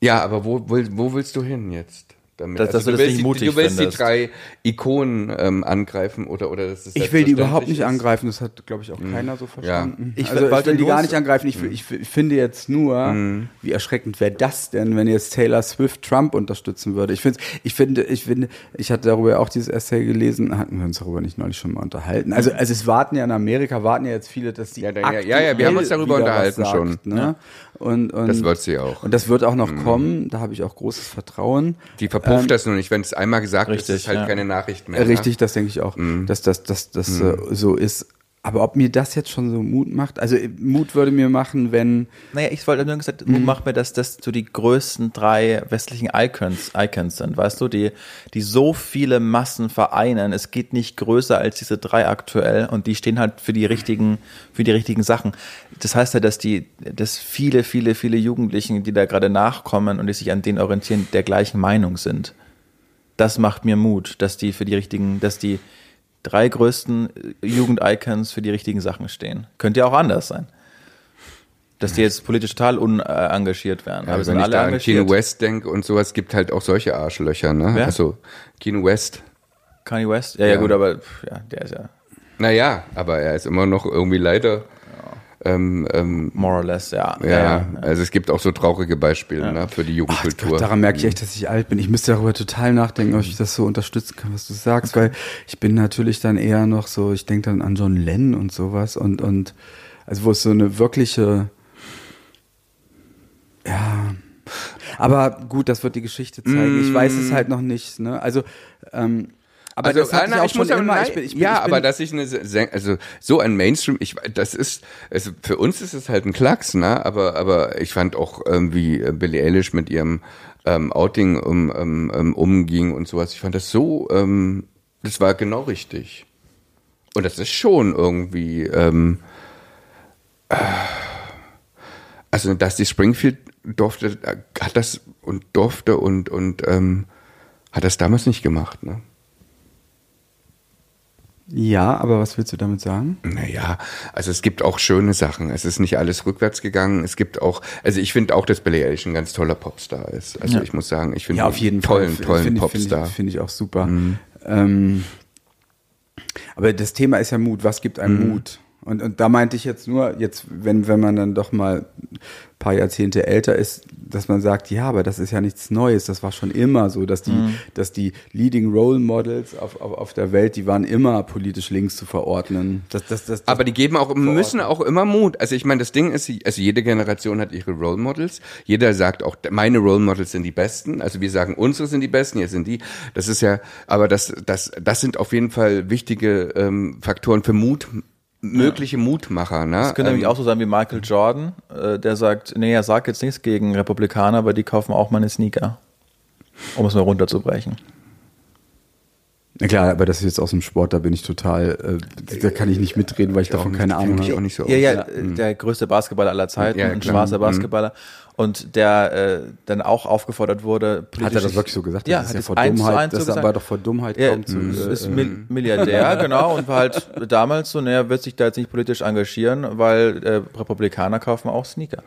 ja, aber wo, wo, wo willst du hin jetzt? Damit? Dass- dass du das willst nicht die, mutig Du willst findest. die drei Ikonen ähm, angreifen oder, oder das ist Ich will die überhaupt nicht ist? angreifen, das hat, glaube ich, auch keiner so verstanden. Ich also, ich will die gar nicht angreifen. Ich, ich, ich finde jetzt nur, wie erschreckend wäre das denn, wenn jetzt Taylor Swift Trump unterstützen würde. Ich finde, ich finde, ich finde, ich hatte darüber ja auch dieses Essay gelesen, hatten wir uns darüber nicht neulich schon mal unterhalten. Also, also es warten ja in Amerika, warten ja jetzt viele, dass die Ja, ja, ja, ja, wir haben uns darüber unterhalten sagt, schon. Ne? Und, und, Das wird sie auch. Und das wird auch noch kommen, da habe ich auch großes Vertrauen. Die verpufft das nur nicht. Wenn es einmal gesagt ist, Richtig, ist es halt ja. keine Nachricht mehr. Ne? Richtig, das denke ich auch, dass das, dass das äh, so ist. Aber ob mir das jetzt schon so Mut macht, also äh, Mut würde mir machen, wenn Naja, ich wollte nur gesagt, Mhm. Mut macht mir, dass das so die größten drei westlichen Icons, Icons sind, weißt du, die, die so viele Massen vereinen. Es geht nicht größer als diese drei aktuell und die stehen halt für die richtigen, für die richtigen Sachen. Das heißt ja, dass die, dass viele, viele, viele Jugendlichen, die da gerade nachkommen und die sich an denen orientieren, der gleichen Meinung sind. Das macht mir Mut, dass die für die richtigen, dass die drei größten äh, Jugend-Icons für die richtigen Sachen stehen. Könnte ja auch anders sein. Dass die jetzt politisch total unengagiert werden. Ja, aber sind wenn ich da an. Kino West denke und sowas, gibt halt auch solche Arschlöcher, ne? Wer? Also Kino West. Kanye West? Ja, ja, Ja. gut, aber pff, ja, der ist ja Naja, aber er ist immer noch irgendwie leider. Ähm, ähm, more or less, ja. ja, also es gibt auch so traurige Beispiele ne, für die Ach Jugendkultur. Gott, daran merke ich echt, dass ich alt bin. Ich müsste darüber total nachdenken, ob ich das so unterstützen kann, was du sagst, weil ich bin natürlich dann eher noch so, ich denke dann an John Lennon und sowas und, und also wo es so eine wirkliche Aber gut, das wird die Geschichte zeigen. Ich weiß es halt noch nicht. Ne? Also, ähm, aber also, das hatte ich na, auch schon muss immer. nein, ich bin, ich bin, ja, ich bin, aber dass ich eine, also so ein Mainstream, ich, das ist, also für uns ist es halt ein Klacks, ne? Aber, aber ich fand auch, ähm, wie äh, Billie Eilish mit ihrem ähm, Outing um, ähm, ähm, umging und sowas. Ich fand das so, ähm, das war genau richtig. Und das ist schon irgendwie, ähm, äh, also dass die Springfield durfte, äh, hat das und durfte und und ähm, hat das damals nicht gemacht, ne? Ja, aber was willst du damit sagen? Naja, also es gibt auch schöne Sachen. Es ist nicht alles rückwärts gegangen. Es gibt auch, also ich finde auch, dass Billie Eilish ein ganz toller Popstar ist. Also Ja. ich muss sagen, ich finde Ja, auf jeden tollen, Fall. tollen Finde ich- Popstar. Mhm. Finde ich, finde ich auch super. Ähm, aber das Thema ist ja Mut. Was gibt einem Mhm. Mut? Und, und da meinte ich jetzt nur, jetzt, wenn, wenn man dann doch mal ein paar Jahrzehnte älter ist, dass man sagt, ja, aber das ist ja nichts Neues, das war schon immer so, dass die, Mhm. dass die Leading Role Models auf, auf, auf der Welt, die waren immer politisch links zu verordnen. Das, das, das, das, Aber die geben auch, müssen auch immer Mut. Also ich meine, das Ding ist, also jede Generation hat ihre Role Models. Jeder sagt auch, meine Role Models sind die besten. Also wir sagen, unsere sind die besten, hier sind die. Das ist ja, aber das, das, das sind auf jeden Fall wichtige ähm, Faktoren für Mut, mögliche Mutmacher. Ne? Das könnte Ähm, nämlich auch so sein wie Michael Jordan, äh, der sagt, nee, er sagt jetzt nichts gegen Republikaner, aber die kaufen auch meine Sneaker. Um es mal runterzubrechen. Na klar, aber das ist jetzt aus dem Sport, da bin ich total, äh, da kann ich nicht mitreden, weil ich davon keine kenn Ahnung mich auch habe. nicht so Ja, aus. ja, äh, der größte Basketballer aller Zeiten, Ja, ein schwarzer Mhm. Basketballer. Und der äh, dann auch aufgefordert wurde, Hat er das wirklich so gesagt? Ja, das ist hat ja vor eins zu Dummheit, eins so das gesagt. war doch vor Dummheit Ja, kaum zu. ist, äh, ist Mil- Milliardär, genau, und war halt damals so, naja, wird sich da jetzt nicht politisch engagieren, weil äh, Republikaner kaufen auch Sneaker.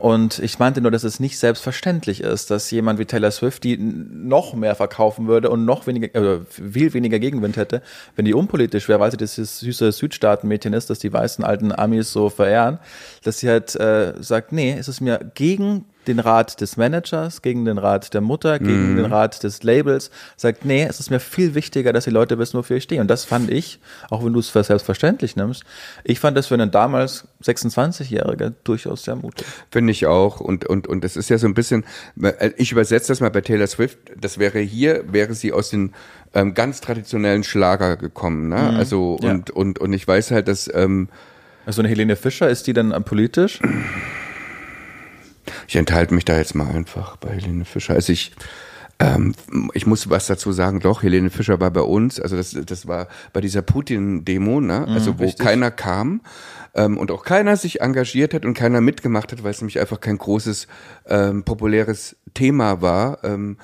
Und ich meinte nur, dass es nicht selbstverständlich ist, dass jemand wie Taylor Swift die noch mehr verkaufen würde und noch weniger, äh, viel weniger Gegenwind hätte, wenn die unpolitisch wäre, weil sie dieses süße Südstaatenmädchen ist, das die weißen alten Amis so verehren, dass sie halt äh, sagt, nee, es ist mir gegen den Rat des Managers, gegen den Rat der Mutter, gegen den Rat des Labels, sagt, nee, es ist mir viel wichtiger, dass die Leute wissen, wofür ich stehe. Und das fand ich, auch wenn du es für selbstverständlich nimmst, ich fand das für einen damals 26-Jähriger durchaus sehr mutig. Finde ich auch. Und, und, und das ist ja so ein bisschen, ich übersetze das mal bei Taylor Swift, das wäre hier, wäre sie aus den ähm, ganz traditionellen Schlager gekommen. Ne? Also, Ja. und, und, und ich weiß halt, dass, ähm, Also eine Helene Fischer, ist die dann politisch? Ich enthalte mich da jetzt mal einfach bei Helene Fischer. Also ich, ähm, ich muss was dazu sagen, doch, Helene Fischer war bei uns, also das, das war bei dieser Putin-Demo, ne? also wo richtig. keiner kam ähm, und auch keiner sich engagiert hat und keiner mitgemacht hat, weil es nämlich einfach kein großes, ähm, populäres Thema war. Ähm,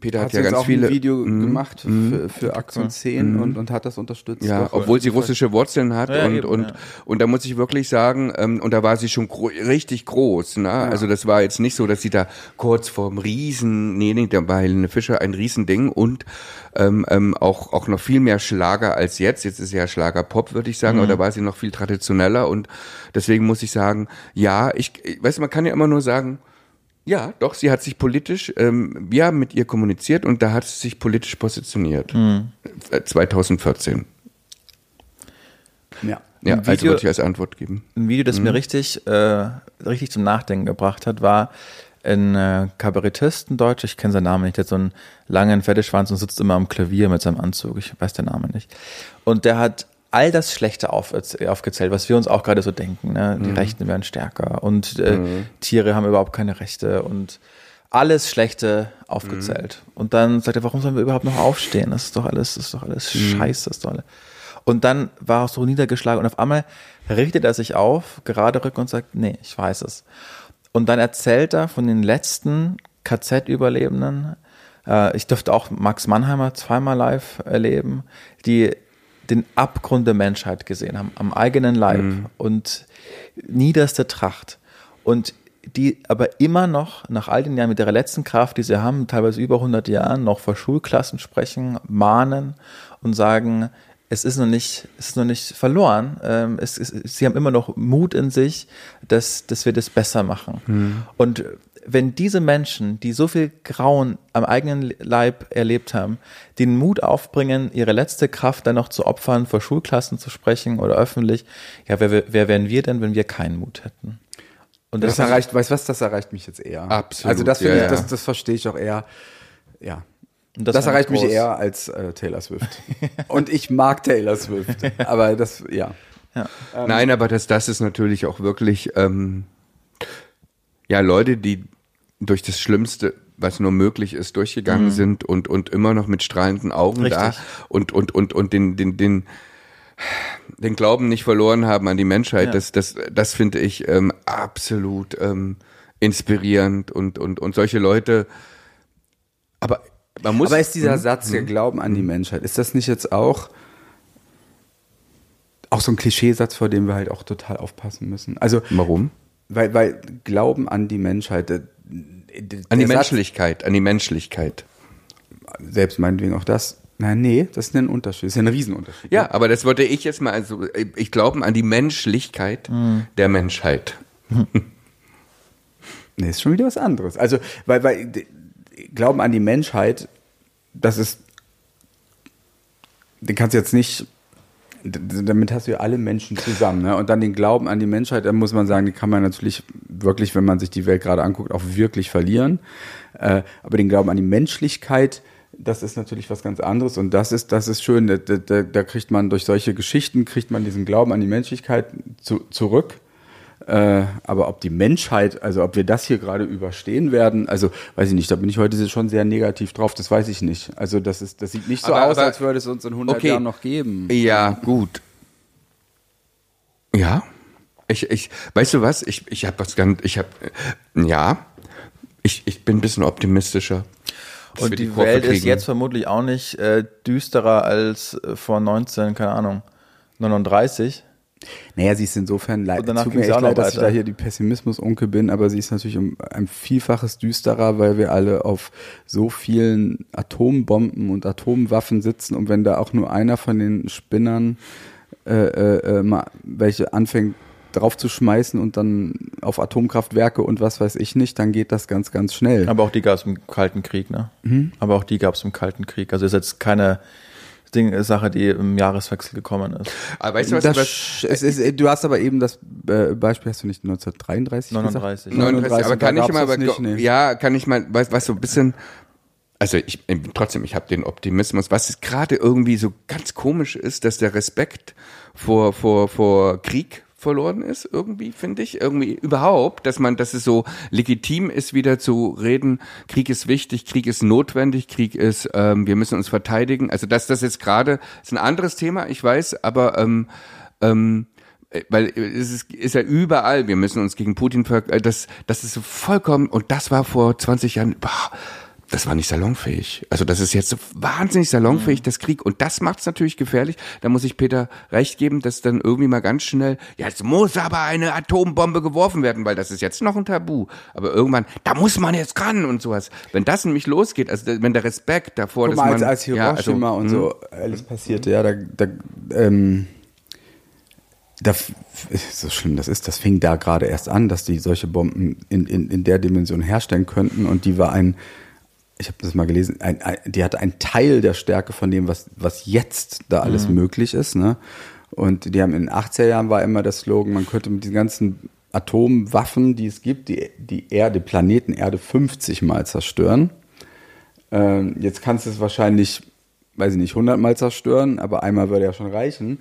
Peter hat, Hat ja ganz auch viele ein Video Mhm. gemacht für, für Aktion 10 und, und hat das unterstützt. Ja, Doch, obwohl sie russische Wurzeln hat Ja, und eben, und ja. und da muss ich wirklich sagen, ähm, und da war sie schon gro richtig groß, ne? Also das war jetzt nicht so, dass sie da kurz vorm Riesen, nee, nee, da war Helene Fischer ein Riesending und ähm, ähm, auch auch noch viel mehr Schlager als jetzt. Jetzt ist ja Schlager Pop, würde ich sagen, Mhm. aber da war sie noch viel traditioneller und deswegen muss ich sagen, ja, ich, ich weiß, man kann ja immer nur sagen. Ja, doch, sie hat sich politisch, ähm, wir haben mit ihr kommuniziert und da hat sie sich politisch positioniert. Mhm. Äh, 2014. Fall. Ja. Ja, also Video- würde ich als Antwort geben. Ein Video, das mir richtig, äh, richtig zum Nachdenken gebracht hat, war ein äh, Kabarettist, ein Deutscher, ich kenne seinen Namen nicht, der hat so einen langen Pferdeschwanz und sitzt immer am Klavier mit seinem Anzug, ich weiß den Namen nicht. Und der hat all das Schlechte auf, aufgezählt, was wir uns auch gerade so denken. Ne? Die Rechten werden stärker und äh, Tiere haben überhaupt keine Rechte und alles Schlechte aufgezählt. Und dann sagt er, warum sollen wir überhaupt noch aufstehen? Das ist doch alles, das ist doch alles scheiße, das ist doch alles. Und dann war er so niedergeschlagen und auf einmal richtet er sich auf, gerade rück und sagt, nee, ich weiß es. Und dann erzählt er von den letzten KZ-Überlebenden. Äh, ich durfte auch Max Mannheimer zweimal live erleben, die den Abgrund der Menschheit gesehen haben, am eigenen Leib und niederste Tracht. Und die aber immer noch nach all den Jahren mit ihrer letzten Kraft, die sie haben, teilweise über 100 Jahren, noch vor Schulklassen sprechen, mahnen und sagen, es ist noch nicht, es ist noch nicht verloren. Ähm, es, es, sie haben immer noch Mut in sich, dass, dass wir das besser machen. Und wenn diese Menschen, die so viel Grauen am eigenen Leib erlebt haben, den Mut aufbringen, ihre letzte Kraft dann noch zu opfern, vor Schulklassen zu sprechen oder öffentlich, ja, wer, wer wären wir denn, wenn wir keinen Mut hätten? Und Das erreicht, weißt du was, das erreicht mich jetzt eher. Absolut, Also das finde ja, ich, ja. das, das verstehe ich auch eher. Ja. Und Das, ich erreicht mich eher als äh, Taylor Swift. Und ich mag Taylor Swift. Aber das, ja. Nein, aber das, das ist natürlich auch wirklich, ähm, ja, Leute, die durch das Schlimmste, was nur möglich ist, durchgegangen sind und, und immer noch mit strahlenden Augen da Richtig. und, und, und, und den, den, den, den Glauben nicht verloren haben an die Menschheit, Ja. das, das, das finde ich ähm, absolut ähm, inspirierend und, und, und solche Leute, aber man muss. Aber ist dieser Mhm. Satz, der Glauben an die Menschheit, ist das nicht jetzt auch auch so ein Klischeesatz, vor dem wir halt auch total aufpassen müssen? Also, Warum? Weil, weil Glauben an die Menschheit, äh, An die Satz- Menschlichkeit, an die Menschlichkeit. selbst meinetwegen auch das. Nein, nee, das ist ein Unterschied, das ist ja ein Riesenunterschied. Ja, aber das wollte ich jetzt mal, also ich glaube an die Menschlichkeit der Menschheit. Nee, ist schon wieder was anderes. Also, weil, weil Glauben an die Menschheit, das ist, den kannst du jetzt nicht, damit hast du ja alle Menschen zusammen. Ne? Und dann den Glauben an die Menschheit, da muss man sagen, die kann man natürlich wirklich, wenn man sich die Welt gerade anguckt, auch wirklich verlieren. Äh, aber den Glauben an die Menschlichkeit, das ist natürlich was ganz anderes und das ist, das ist schön. Da, da, da- kriegt man durch solche Geschichten, kriegt man diesen Glauben an die Menschlichkeit zu, zurück. Äh, aber ob die Menschheit, also ob wir das hier gerade überstehen werden, also weiß ich nicht, da bin ich heute schon sehr negativ drauf, das weiß ich nicht. Also das ist, das sieht nicht so Aber- aus, aber- als würde es uns in 100 Okay. Jahren noch geben. Ja, gut. Ja. Ich, ich, weißt du was? Ich, ich habe was ganz, ich habe, ja, ich, ich bin ein bisschen optimistischer. Und die, Kurve Welt ist kriegen. jetzt vermutlich auch nicht äh, düsterer als äh, vor 19, keine Ahnung, 39. Naja, sie ist insofern leid, tut mir echt leid, dass ich da hier die Pessimismus-Onkel bin, aber sie ist natürlich um ein Vielfaches düsterer, weil wir alle auf so vielen Atombomben und Atomwaffen sitzen und wenn da auch nur einer von den Spinnern äh, äh, äh, mal welche anfängt drauf zu schmeißen und dann auf Atomkraftwerke und was weiß ich nicht, dann geht das ganz, ganz schnell. Aber auch die gab es im Kalten Krieg, ne? Aber auch die gab es im Kalten Krieg. Also ist jetzt keine Ding, Sache, die im Jahreswechsel gekommen ist. Aber weißt du was? das, was es ist, du hast aber eben das äh, Beispiel, hast du nicht 1933 39. gesagt? 39, aber kann ich mal, aber, nicht, nee. ja, kann ich mal, was, was so ein bisschen, also ich, trotzdem, ich habe den Optimismus, was gerade irgendwie so ganz komisch ist, dass der Respekt vor, vor, vor Krieg verloren ist, irgendwie, finde ich, irgendwie überhaupt, dass man, dass es so legitim ist, wieder zu reden, Krieg ist wichtig, Krieg ist notwendig, Krieg ist, ähm, wir müssen uns verteidigen. Also dass das jetzt gerade, ist ein anderes Thema, ich weiß, aber ähm, ähm, äh, weil es ist, ist ja überall, wir müssen uns gegen Putin, ver äh, das, das ist vollkommen, und das war vor 20 Jahren, boah, das war nicht salonfähig. Also das ist jetzt so wahnsinnig salonfähig, das Krieg. Und das macht es natürlich gefährlich. Da muss ich Peter recht geben, dass dann irgendwie mal ganz schnell, ja, jetzt muss aber eine Atombombe geworfen werden, weil das ist jetzt noch ein Tabu. Aber irgendwann, da muss man jetzt ran und sowas. Wenn das nämlich losgeht, also wenn der Respekt davor, Guck dass mal, man... als, als ja, also, Hiroshima und so alles passierte, ja, da, da ähm, da, f- so schlimm das ist, das fing da gerade erst an, dass die solche Bomben in, in, in der Dimension herstellen könnten und die war ein, ich habe das mal gelesen, ein, ein, die hatte einen Teil der Stärke von dem, was, was jetzt da alles möglich ist, ne? Und die haben in den 80er Jahren war immer der Slogan, man könnte mit diesen ganzen Atomwaffen, die es gibt, die, die Erde, Planeten Erde 50 mal zerstören. Ähm, jetzt kannst du es wahrscheinlich, weiß ich nicht, 100 Mal zerstören, aber einmal würde ja schon reichen.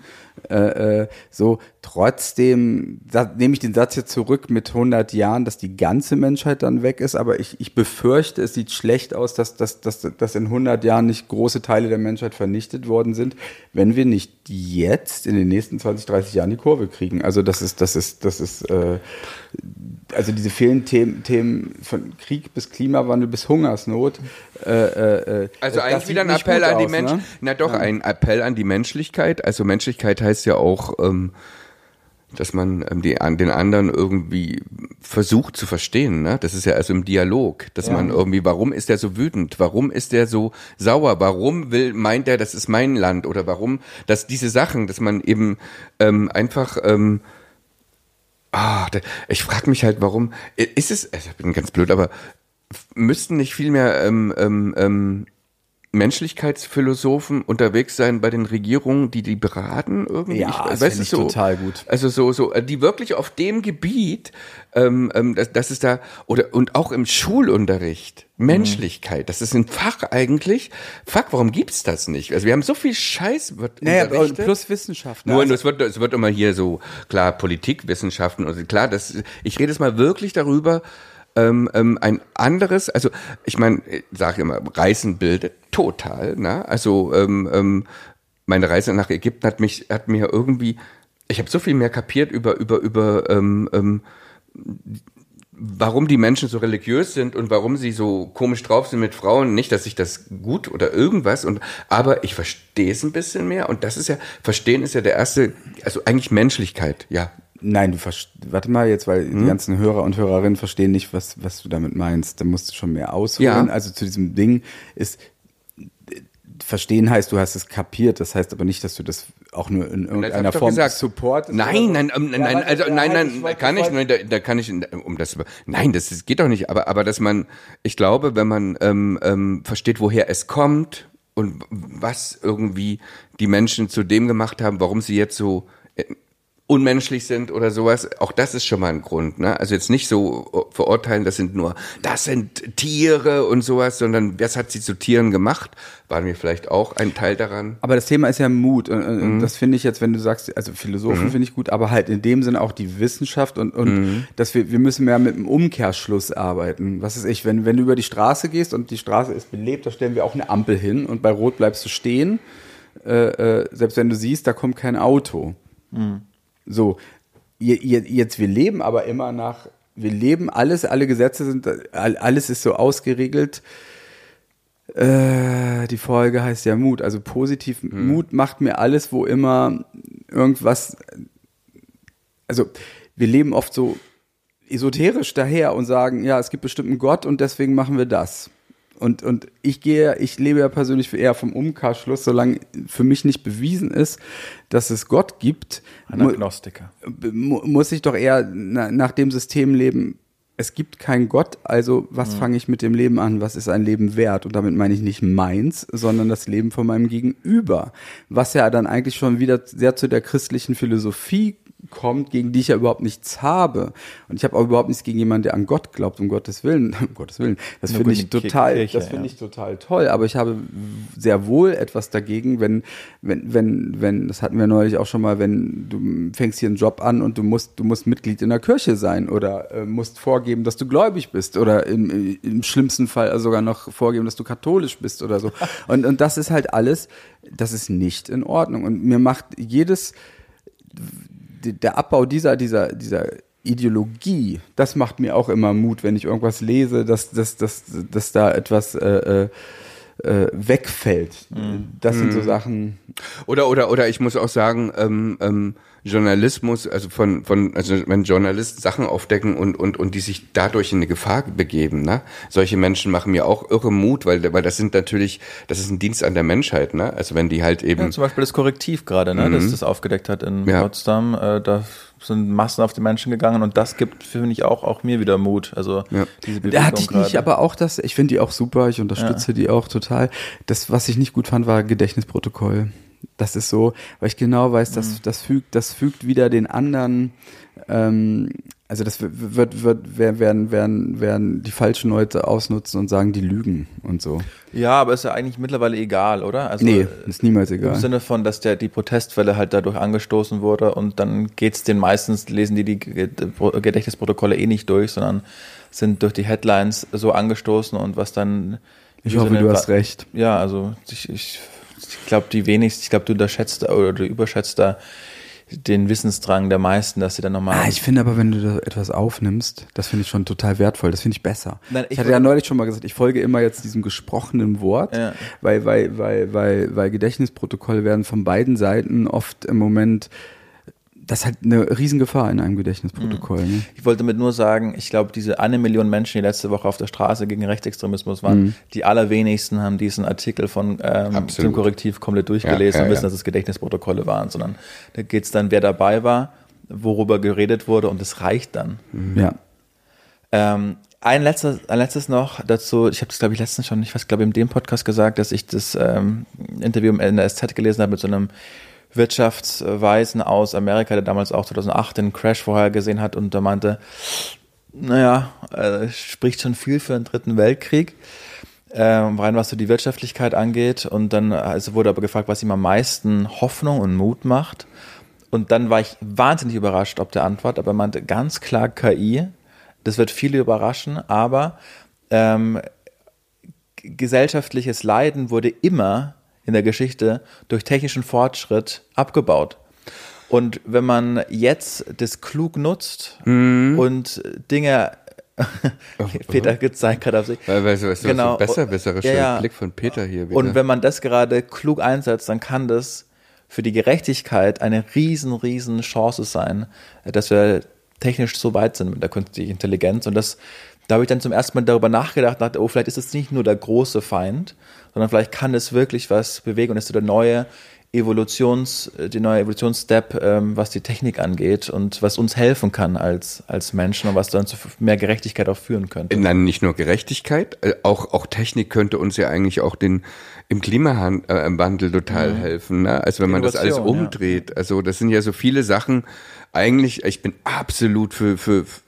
Äh, äh, so, trotzdem nehme ich den Satz jetzt zurück mit 100 Jahren, dass die ganze Menschheit dann weg ist, aber ich, ich befürchte, es sieht schlecht aus, dass, dass, dass, dass in 100 Jahren nicht große Teile der Menschheit vernichtet worden sind, wenn wir nicht jetzt in den nächsten 20, 30 Jahren die Kurve kriegen. Also das ist, das ist, das ist, äh, also diese vielen Themen, Themen von Krieg bis Klimawandel bis Hungersnot. Äh, äh, äh, Also eigentlich wieder ein Appell an die Menschen. Ne? Na doch, ein Appell an die Menschlichkeit. Also Menschlichkeit heißt ja auch, ähm, dass man ähm, die, an den anderen irgendwie versucht zu verstehen. Ne? Das ist ja also im Dialog, dass man irgendwie, warum ist der so wütend? Warum ist der so sauer? Warum will meint er, das ist mein Land? Oder warum, dass diese Sachen, dass man eben ähm, einfach ähm, Ah, ich frage mich halt, warum ist es? Ich bin ganz blöd, aber müssten nicht viel mehr ähm, ähm, ähm, Menschlichkeitsphilosophen unterwegs sein bei den Regierungen, die die beraten irgendwie. Ja, das weißt find du, ich so, total gut. Also so, so, äh, die wirklich auf dem Gebiet, ähm, ähm, das, das ist da, oder und auch im Schulunterricht, Menschlichkeit, das ist ein Fach eigentlich. Fuck, warum gibt's das nicht? Also wir haben so viel Scheiß wird Naja, unterrichtet. plus Wissenschaften. Nur, Also- es wird, es wird immer hier so, klar, Politikwissenschaften und klar, das, ich rede jetzt mal wirklich darüber, ähm, ähm, ein anderes, also ich meine, ich sage immer, Reisen bildet total, ne? Also ähm, ähm, meine Reise nach Ägypten hat mich, hat mir irgendwie, ich habe so viel mehr kapiert über, über, über ähm, ähm, warum die Menschen so religiös sind und warum sie so komisch drauf sind mit Frauen. Nicht, dass ich das gut oder irgendwas und aber ich verstehe es ein bisschen mehr und das ist ja Verstehen ist ja der erste, also eigentlich Menschlichkeit, ja. Nein, du warte mal jetzt, weil Hm? die ganzen Hörer und Hörerinnen verstehen nicht, was, was du damit meinst. Da musst du schon mehr ausholen. Ja. Also zu diesem Ding ist, verstehen heißt, du hast es kapiert. Das heißt aber nicht, dass du das auch nur in irgendeiner Form gesagt. supportest. oder Nein, nein, ähm, Ja, nein, also nein, halt, nein, wollte- kann ich, nein, da, da kann ich, um das, nein, das, das geht doch nicht. Aber, aber dass man, ich glaube, wenn man ähm, ähm, versteht, woher es kommt und was irgendwie die Menschen zu dem gemacht haben, warum sie jetzt so unmenschlich sind oder sowas, auch das ist schon mal ein Grund. Ne? Also jetzt nicht so verurteilen, das sind nur, das sind Tiere und sowas, sondern was hat sie zu Tieren gemacht? Waren wir vielleicht auch ein Teil daran? Aber das Thema ist ja Mut. Und, Mhm. und das finde ich jetzt, wenn du sagst, also Philosophen finde ich gut, aber halt in dem Sinne auch die Wissenschaft und, und Mhm. dass wir, wir müssen mehr mit einem Umkehrschluss arbeiten. Was ist ich, wenn, wenn du über die Straße gehst und die Straße ist belebt, da stellen wir auch eine Ampel hin und bei Rot bleibst du stehen, äh, äh, selbst wenn du siehst, da kommt kein Auto. So, je- je- jetzt wir leben aber immer nach, wir leben alles, alle Gesetze sind, all- alles ist so ausgeregelt. Äh, die Folge heißt ja Mut, also positiv. Mut macht mir alles, wo immer irgendwas, also wir leben oft so esoterisch daher und sagen, ja, es gibt bestimmt einen Gott und deswegen machen wir das. Und, und ich gehe, ich lebe ja persönlich eher vom Umkehrschluss, solange für mich nicht bewiesen ist, dass es Gott gibt, Ein Agnostiker. mu- muss ich doch eher na, nach dem System leben. Es gibt keinen Gott, also was fange ich mit dem Leben an? Was ist ein Leben wert? Und damit meine ich nicht meins, sondern das Leben von meinem Gegenüber. Was ja dann eigentlich schon wieder sehr zu der christlichen Philosophie kommt, gegen die ich ja überhaupt nichts habe. Und ich habe auch überhaupt nichts gegen jemanden, der an Gott glaubt, um Gottes Willen. Um Gottes Willen. Das finde ich total, Kirche, das finde ja. ich total toll. Aber ich habe sehr wohl etwas dagegen, wenn, wenn, wenn, wenn, das hatten wir neulich auch schon mal, wenn du fängst hier einen Job an und du musst, du musst Mitglied in der Kirche sein oder äh, musst vorgeben, dass du gläubig bist oder im, im schlimmsten Fall sogar noch vorgeben, dass du katholisch bist oder so. Und, und das ist halt alles, das ist nicht in Ordnung. Und mir macht jedes, der Abbau dieser, dieser, dieser Ideologie, das macht mir auch immer Mut, wenn ich irgendwas lese, dass, dass, dass, dass da etwas äh, äh, äh, wegfällt. Das sind so Sachen. Oder, oder, oder ich muss auch sagen, ähm, ähm, Journalismus, also von, von, also wenn Journalisten Sachen aufdecken und, und, und die sich dadurch in eine Gefahr begeben, ne? Solche Menschen machen mir auch irre Mut, weil, weil das sind natürlich, das ist ein Dienst an der Menschheit, ne? Also wenn die halt eben, Ja, zum Beispiel das Korrektiv gerade, ne, das das aufgedeckt hat in Ja. Potsdam. Äh, da sind Massen auf die Menschen gegangen und das gibt, finde ich, auch, auch mir wieder Mut. Also Ja. diese Da Bewegung hatte ich nicht, gerade. aber auch das, ich finde die auch super, ich unterstütze die auch total. Das, was ich nicht gut fand, war Gedächtnisprotokoll. Das ist so, weil ich genau weiß, dass das fügt, das fügt wieder den anderen, ähm, also das wird, wird, werden, werden, werden die falschen Leute ausnutzen und sagen, die lügen und so. Ja, aber ist ja eigentlich mittlerweile egal, oder? Also, Nee, äh, ist niemals Im egal. Sinne von, dass der, die Protestwelle halt dadurch angestoßen wurde und dann geht's den meistens, lesen die die Ge- Gedächtnisprotokolle eh nicht durch, sondern sind durch die Headlines so angestoßen und was dann. Ich so hoffe, eine- du hast recht. Ja, also ich, ich, ich glaube, die wenigsten, ich glaube, du unterschätzt oder du überschätzt da den Wissensdrang der meisten, dass sie dann nochmal. Ah, ich finde aber, wenn du da etwas aufnimmst, das finde ich schon total wertvoll. Das finde ich besser. Nein, ich ich hatte ja neulich schon mal gesagt, ich folge immer jetzt diesem gesprochenen Wort, Ja. weil, weil, weil, weil, weil Gedächtnisprotokolle werden von beiden Seiten oft im Moment, das ist halt eine Riesengefahr in einem Gedächtnisprotokoll. Ne? Ich wollte damit nur sagen, ich glaube, diese eine Million Menschen, die letzte Woche auf der Straße gegen Rechtsextremismus waren, Mhm. die allerwenigsten haben diesen Artikel von ähm, Absolut. dem Korrektiv komplett durchgelesen Ja, ja, und wissen, ja. dass es Gedächtnisprotokolle waren, sondern da geht es dann, wer dabei war, worüber geredet wurde und das reicht dann. Ja. Ähm, ein letztes, ein letztes noch dazu. Ich habe das, glaube ich, letztens schon, ich weiß, glaube ich, in dem Podcast gesagt, dass ich das ähm, Interview in der SZ gelesen habe mit so einem Wirtschaftsweisen aus Amerika, der damals auch 2008 den Crash vorher gesehen hat und der meinte, naja, äh, spricht schon viel für einen dritten Weltkrieg, äh, rein was so die Wirtschaftlichkeit angeht. Und dann also wurde aber gefragt, was ihm am meisten Hoffnung und Mut macht. Und dann war ich wahnsinnig überrascht ob der Antwort, aber er meinte ganz klar KI. Das wird viele überraschen, aber ähm, gesellschaftliches Leiden wurde immer in der Geschichte durch technischen Fortschritt abgebaut. Und wenn man jetzt das klug nutzt Mhm. und Dinge, Peter gezeigt hat auf sich, Weil, du, weißt du, Genau. so besser, besserer Ja, ja. Blick von Peter hier wieder. und wenn man das gerade klug einsetzt, dann kann das für die Gerechtigkeit eine riesen, riesen Chance sein, dass wir technisch so weit sind mit der künstlichen Intelligenz. Und das, da habe ich dann zum ersten Mal darüber nachgedacht, dachte, oh, vielleicht ist es nicht nur der große Feind, sondern vielleicht kann es wirklich was bewegen und ist so der neue Evolutions, die neue Evolutionsstep, ähm, was die Technik angeht und was uns helfen kann als, als Menschen und was dann zu mehr Gerechtigkeit auch führen könnte. Nein, nicht nur Gerechtigkeit, äh, auch, auch Technik könnte uns ja eigentlich auch den, im Klimawandel total helfen. Ne? Also wenn man das alles Innovation, ja. umdreht. Also das sind ja so viele Sachen. Eigentlich, ich bin absolut für, für, für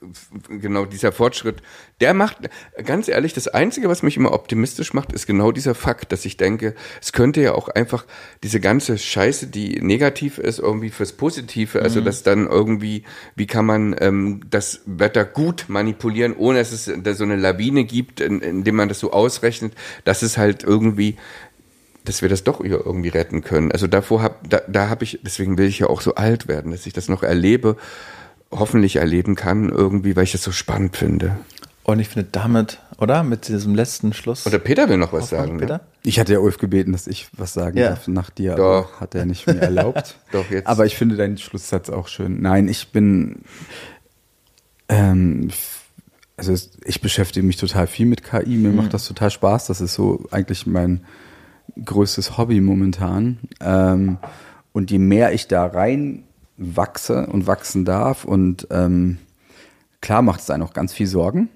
genau dieser Fortschritt. Der macht, ganz ehrlich, das Einzige, was mich immer optimistisch macht, ist genau dieser Fakt, dass ich denke, es könnte ja auch einfach diese ganze Scheiße, die negativ ist, irgendwie fürs Positive, also Mhm. dass dann irgendwie, wie kann man ähm, das Wetter gut manipulieren, ohne dass es da so eine Lawine gibt, in, indem man das so ausrechnet, dass es halt irgendwie dass wir das doch hier irgendwie retten können. Also davor hab, da, da habe ich, deswegen will ich ja auch so alt werden, dass ich das noch erlebe, hoffentlich erleben kann irgendwie, weil ich das so spannend finde. Und ich finde damit, oder? Mit diesem letzten Schluss. Oder Peter will noch was sagen. Peter? Ne? Ich hatte ja Ulf gebeten, dass ich was sagen Ja. darf nach dir, Doch. aber hat er nicht mir erlaubt. Doch, jetzt. Aber ich finde deinen Schlusssatz auch schön. Nein, ich bin, ähm, also ich beschäftige mich total viel mit KI. Mir macht das total Spaß. Das ist so eigentlich mein größtes Hobby momentan. Ähm, und je mehr ich da rein wachse und wachsen darf und ähm, klar macht es einem auch ganz viel Sorgen.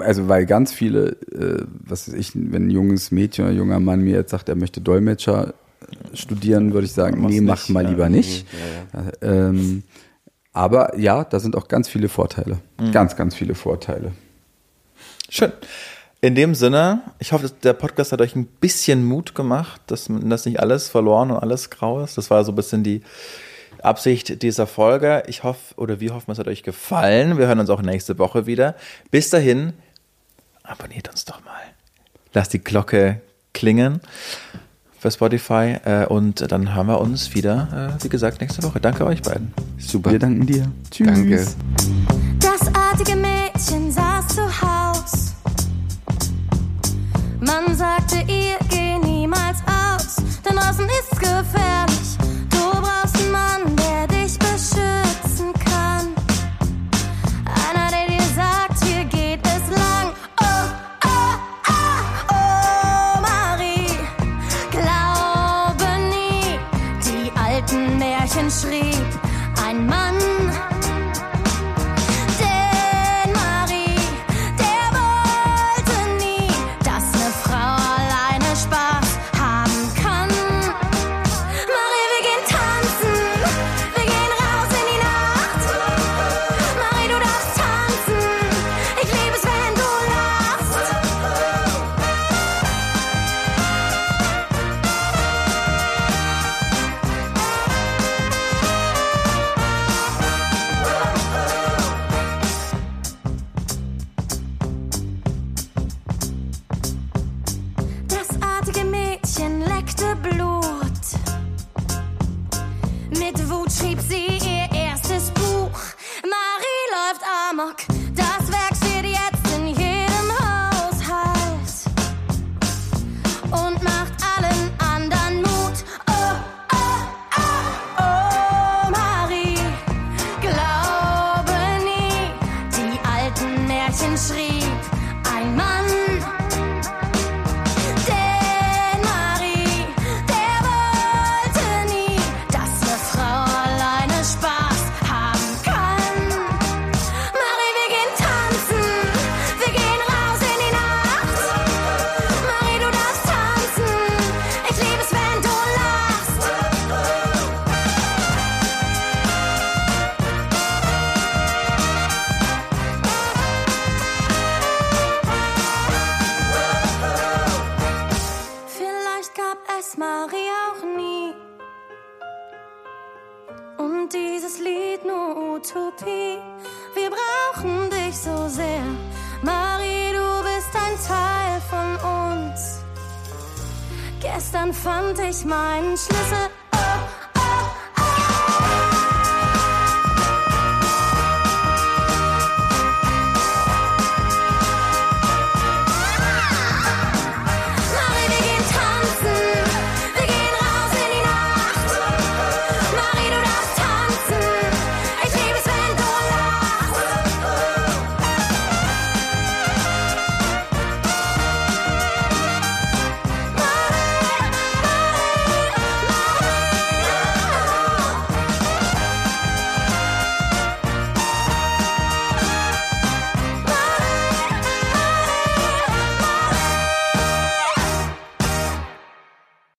Also weil ganz viele, äh, was weiß ich, wenn ein junges Mädchen oder ein junger Mann mir jetzt sagt, er möchte Dolmetscher studieren, würde ich sagen, nee, mach nicht, mal ja. lieber nicht. Ähm, aber ja, da sind auch ganz viele Vorteile. Ganz, ganz viele Vorteile. Schön. In dem Sinne, ich hoffe, dass der Podcast hat euch ein bisschen Mut gemacht, dass, dass nicht alles verloren und alles grau ist. Das war so ein bisschen die Absicht dieser Folge. Ich hoffe, oder wir hoffen, es hat euch gefallen. Wir hören uns auch nächste Woche wieder. Bis dahin, abonniert uns doch mal. Lasst die Glocke klingen für Spotify äh, und dann hören wir uns wieder, äh, wie gesagt, nächste Woche. Danke euch beiden. Super. Wir danken dir. Tschüss. Danke. Das artige Mädchen saß zu Haus. Man sagte ihr, geh niemals aus, denn draußen ist's gefährlich.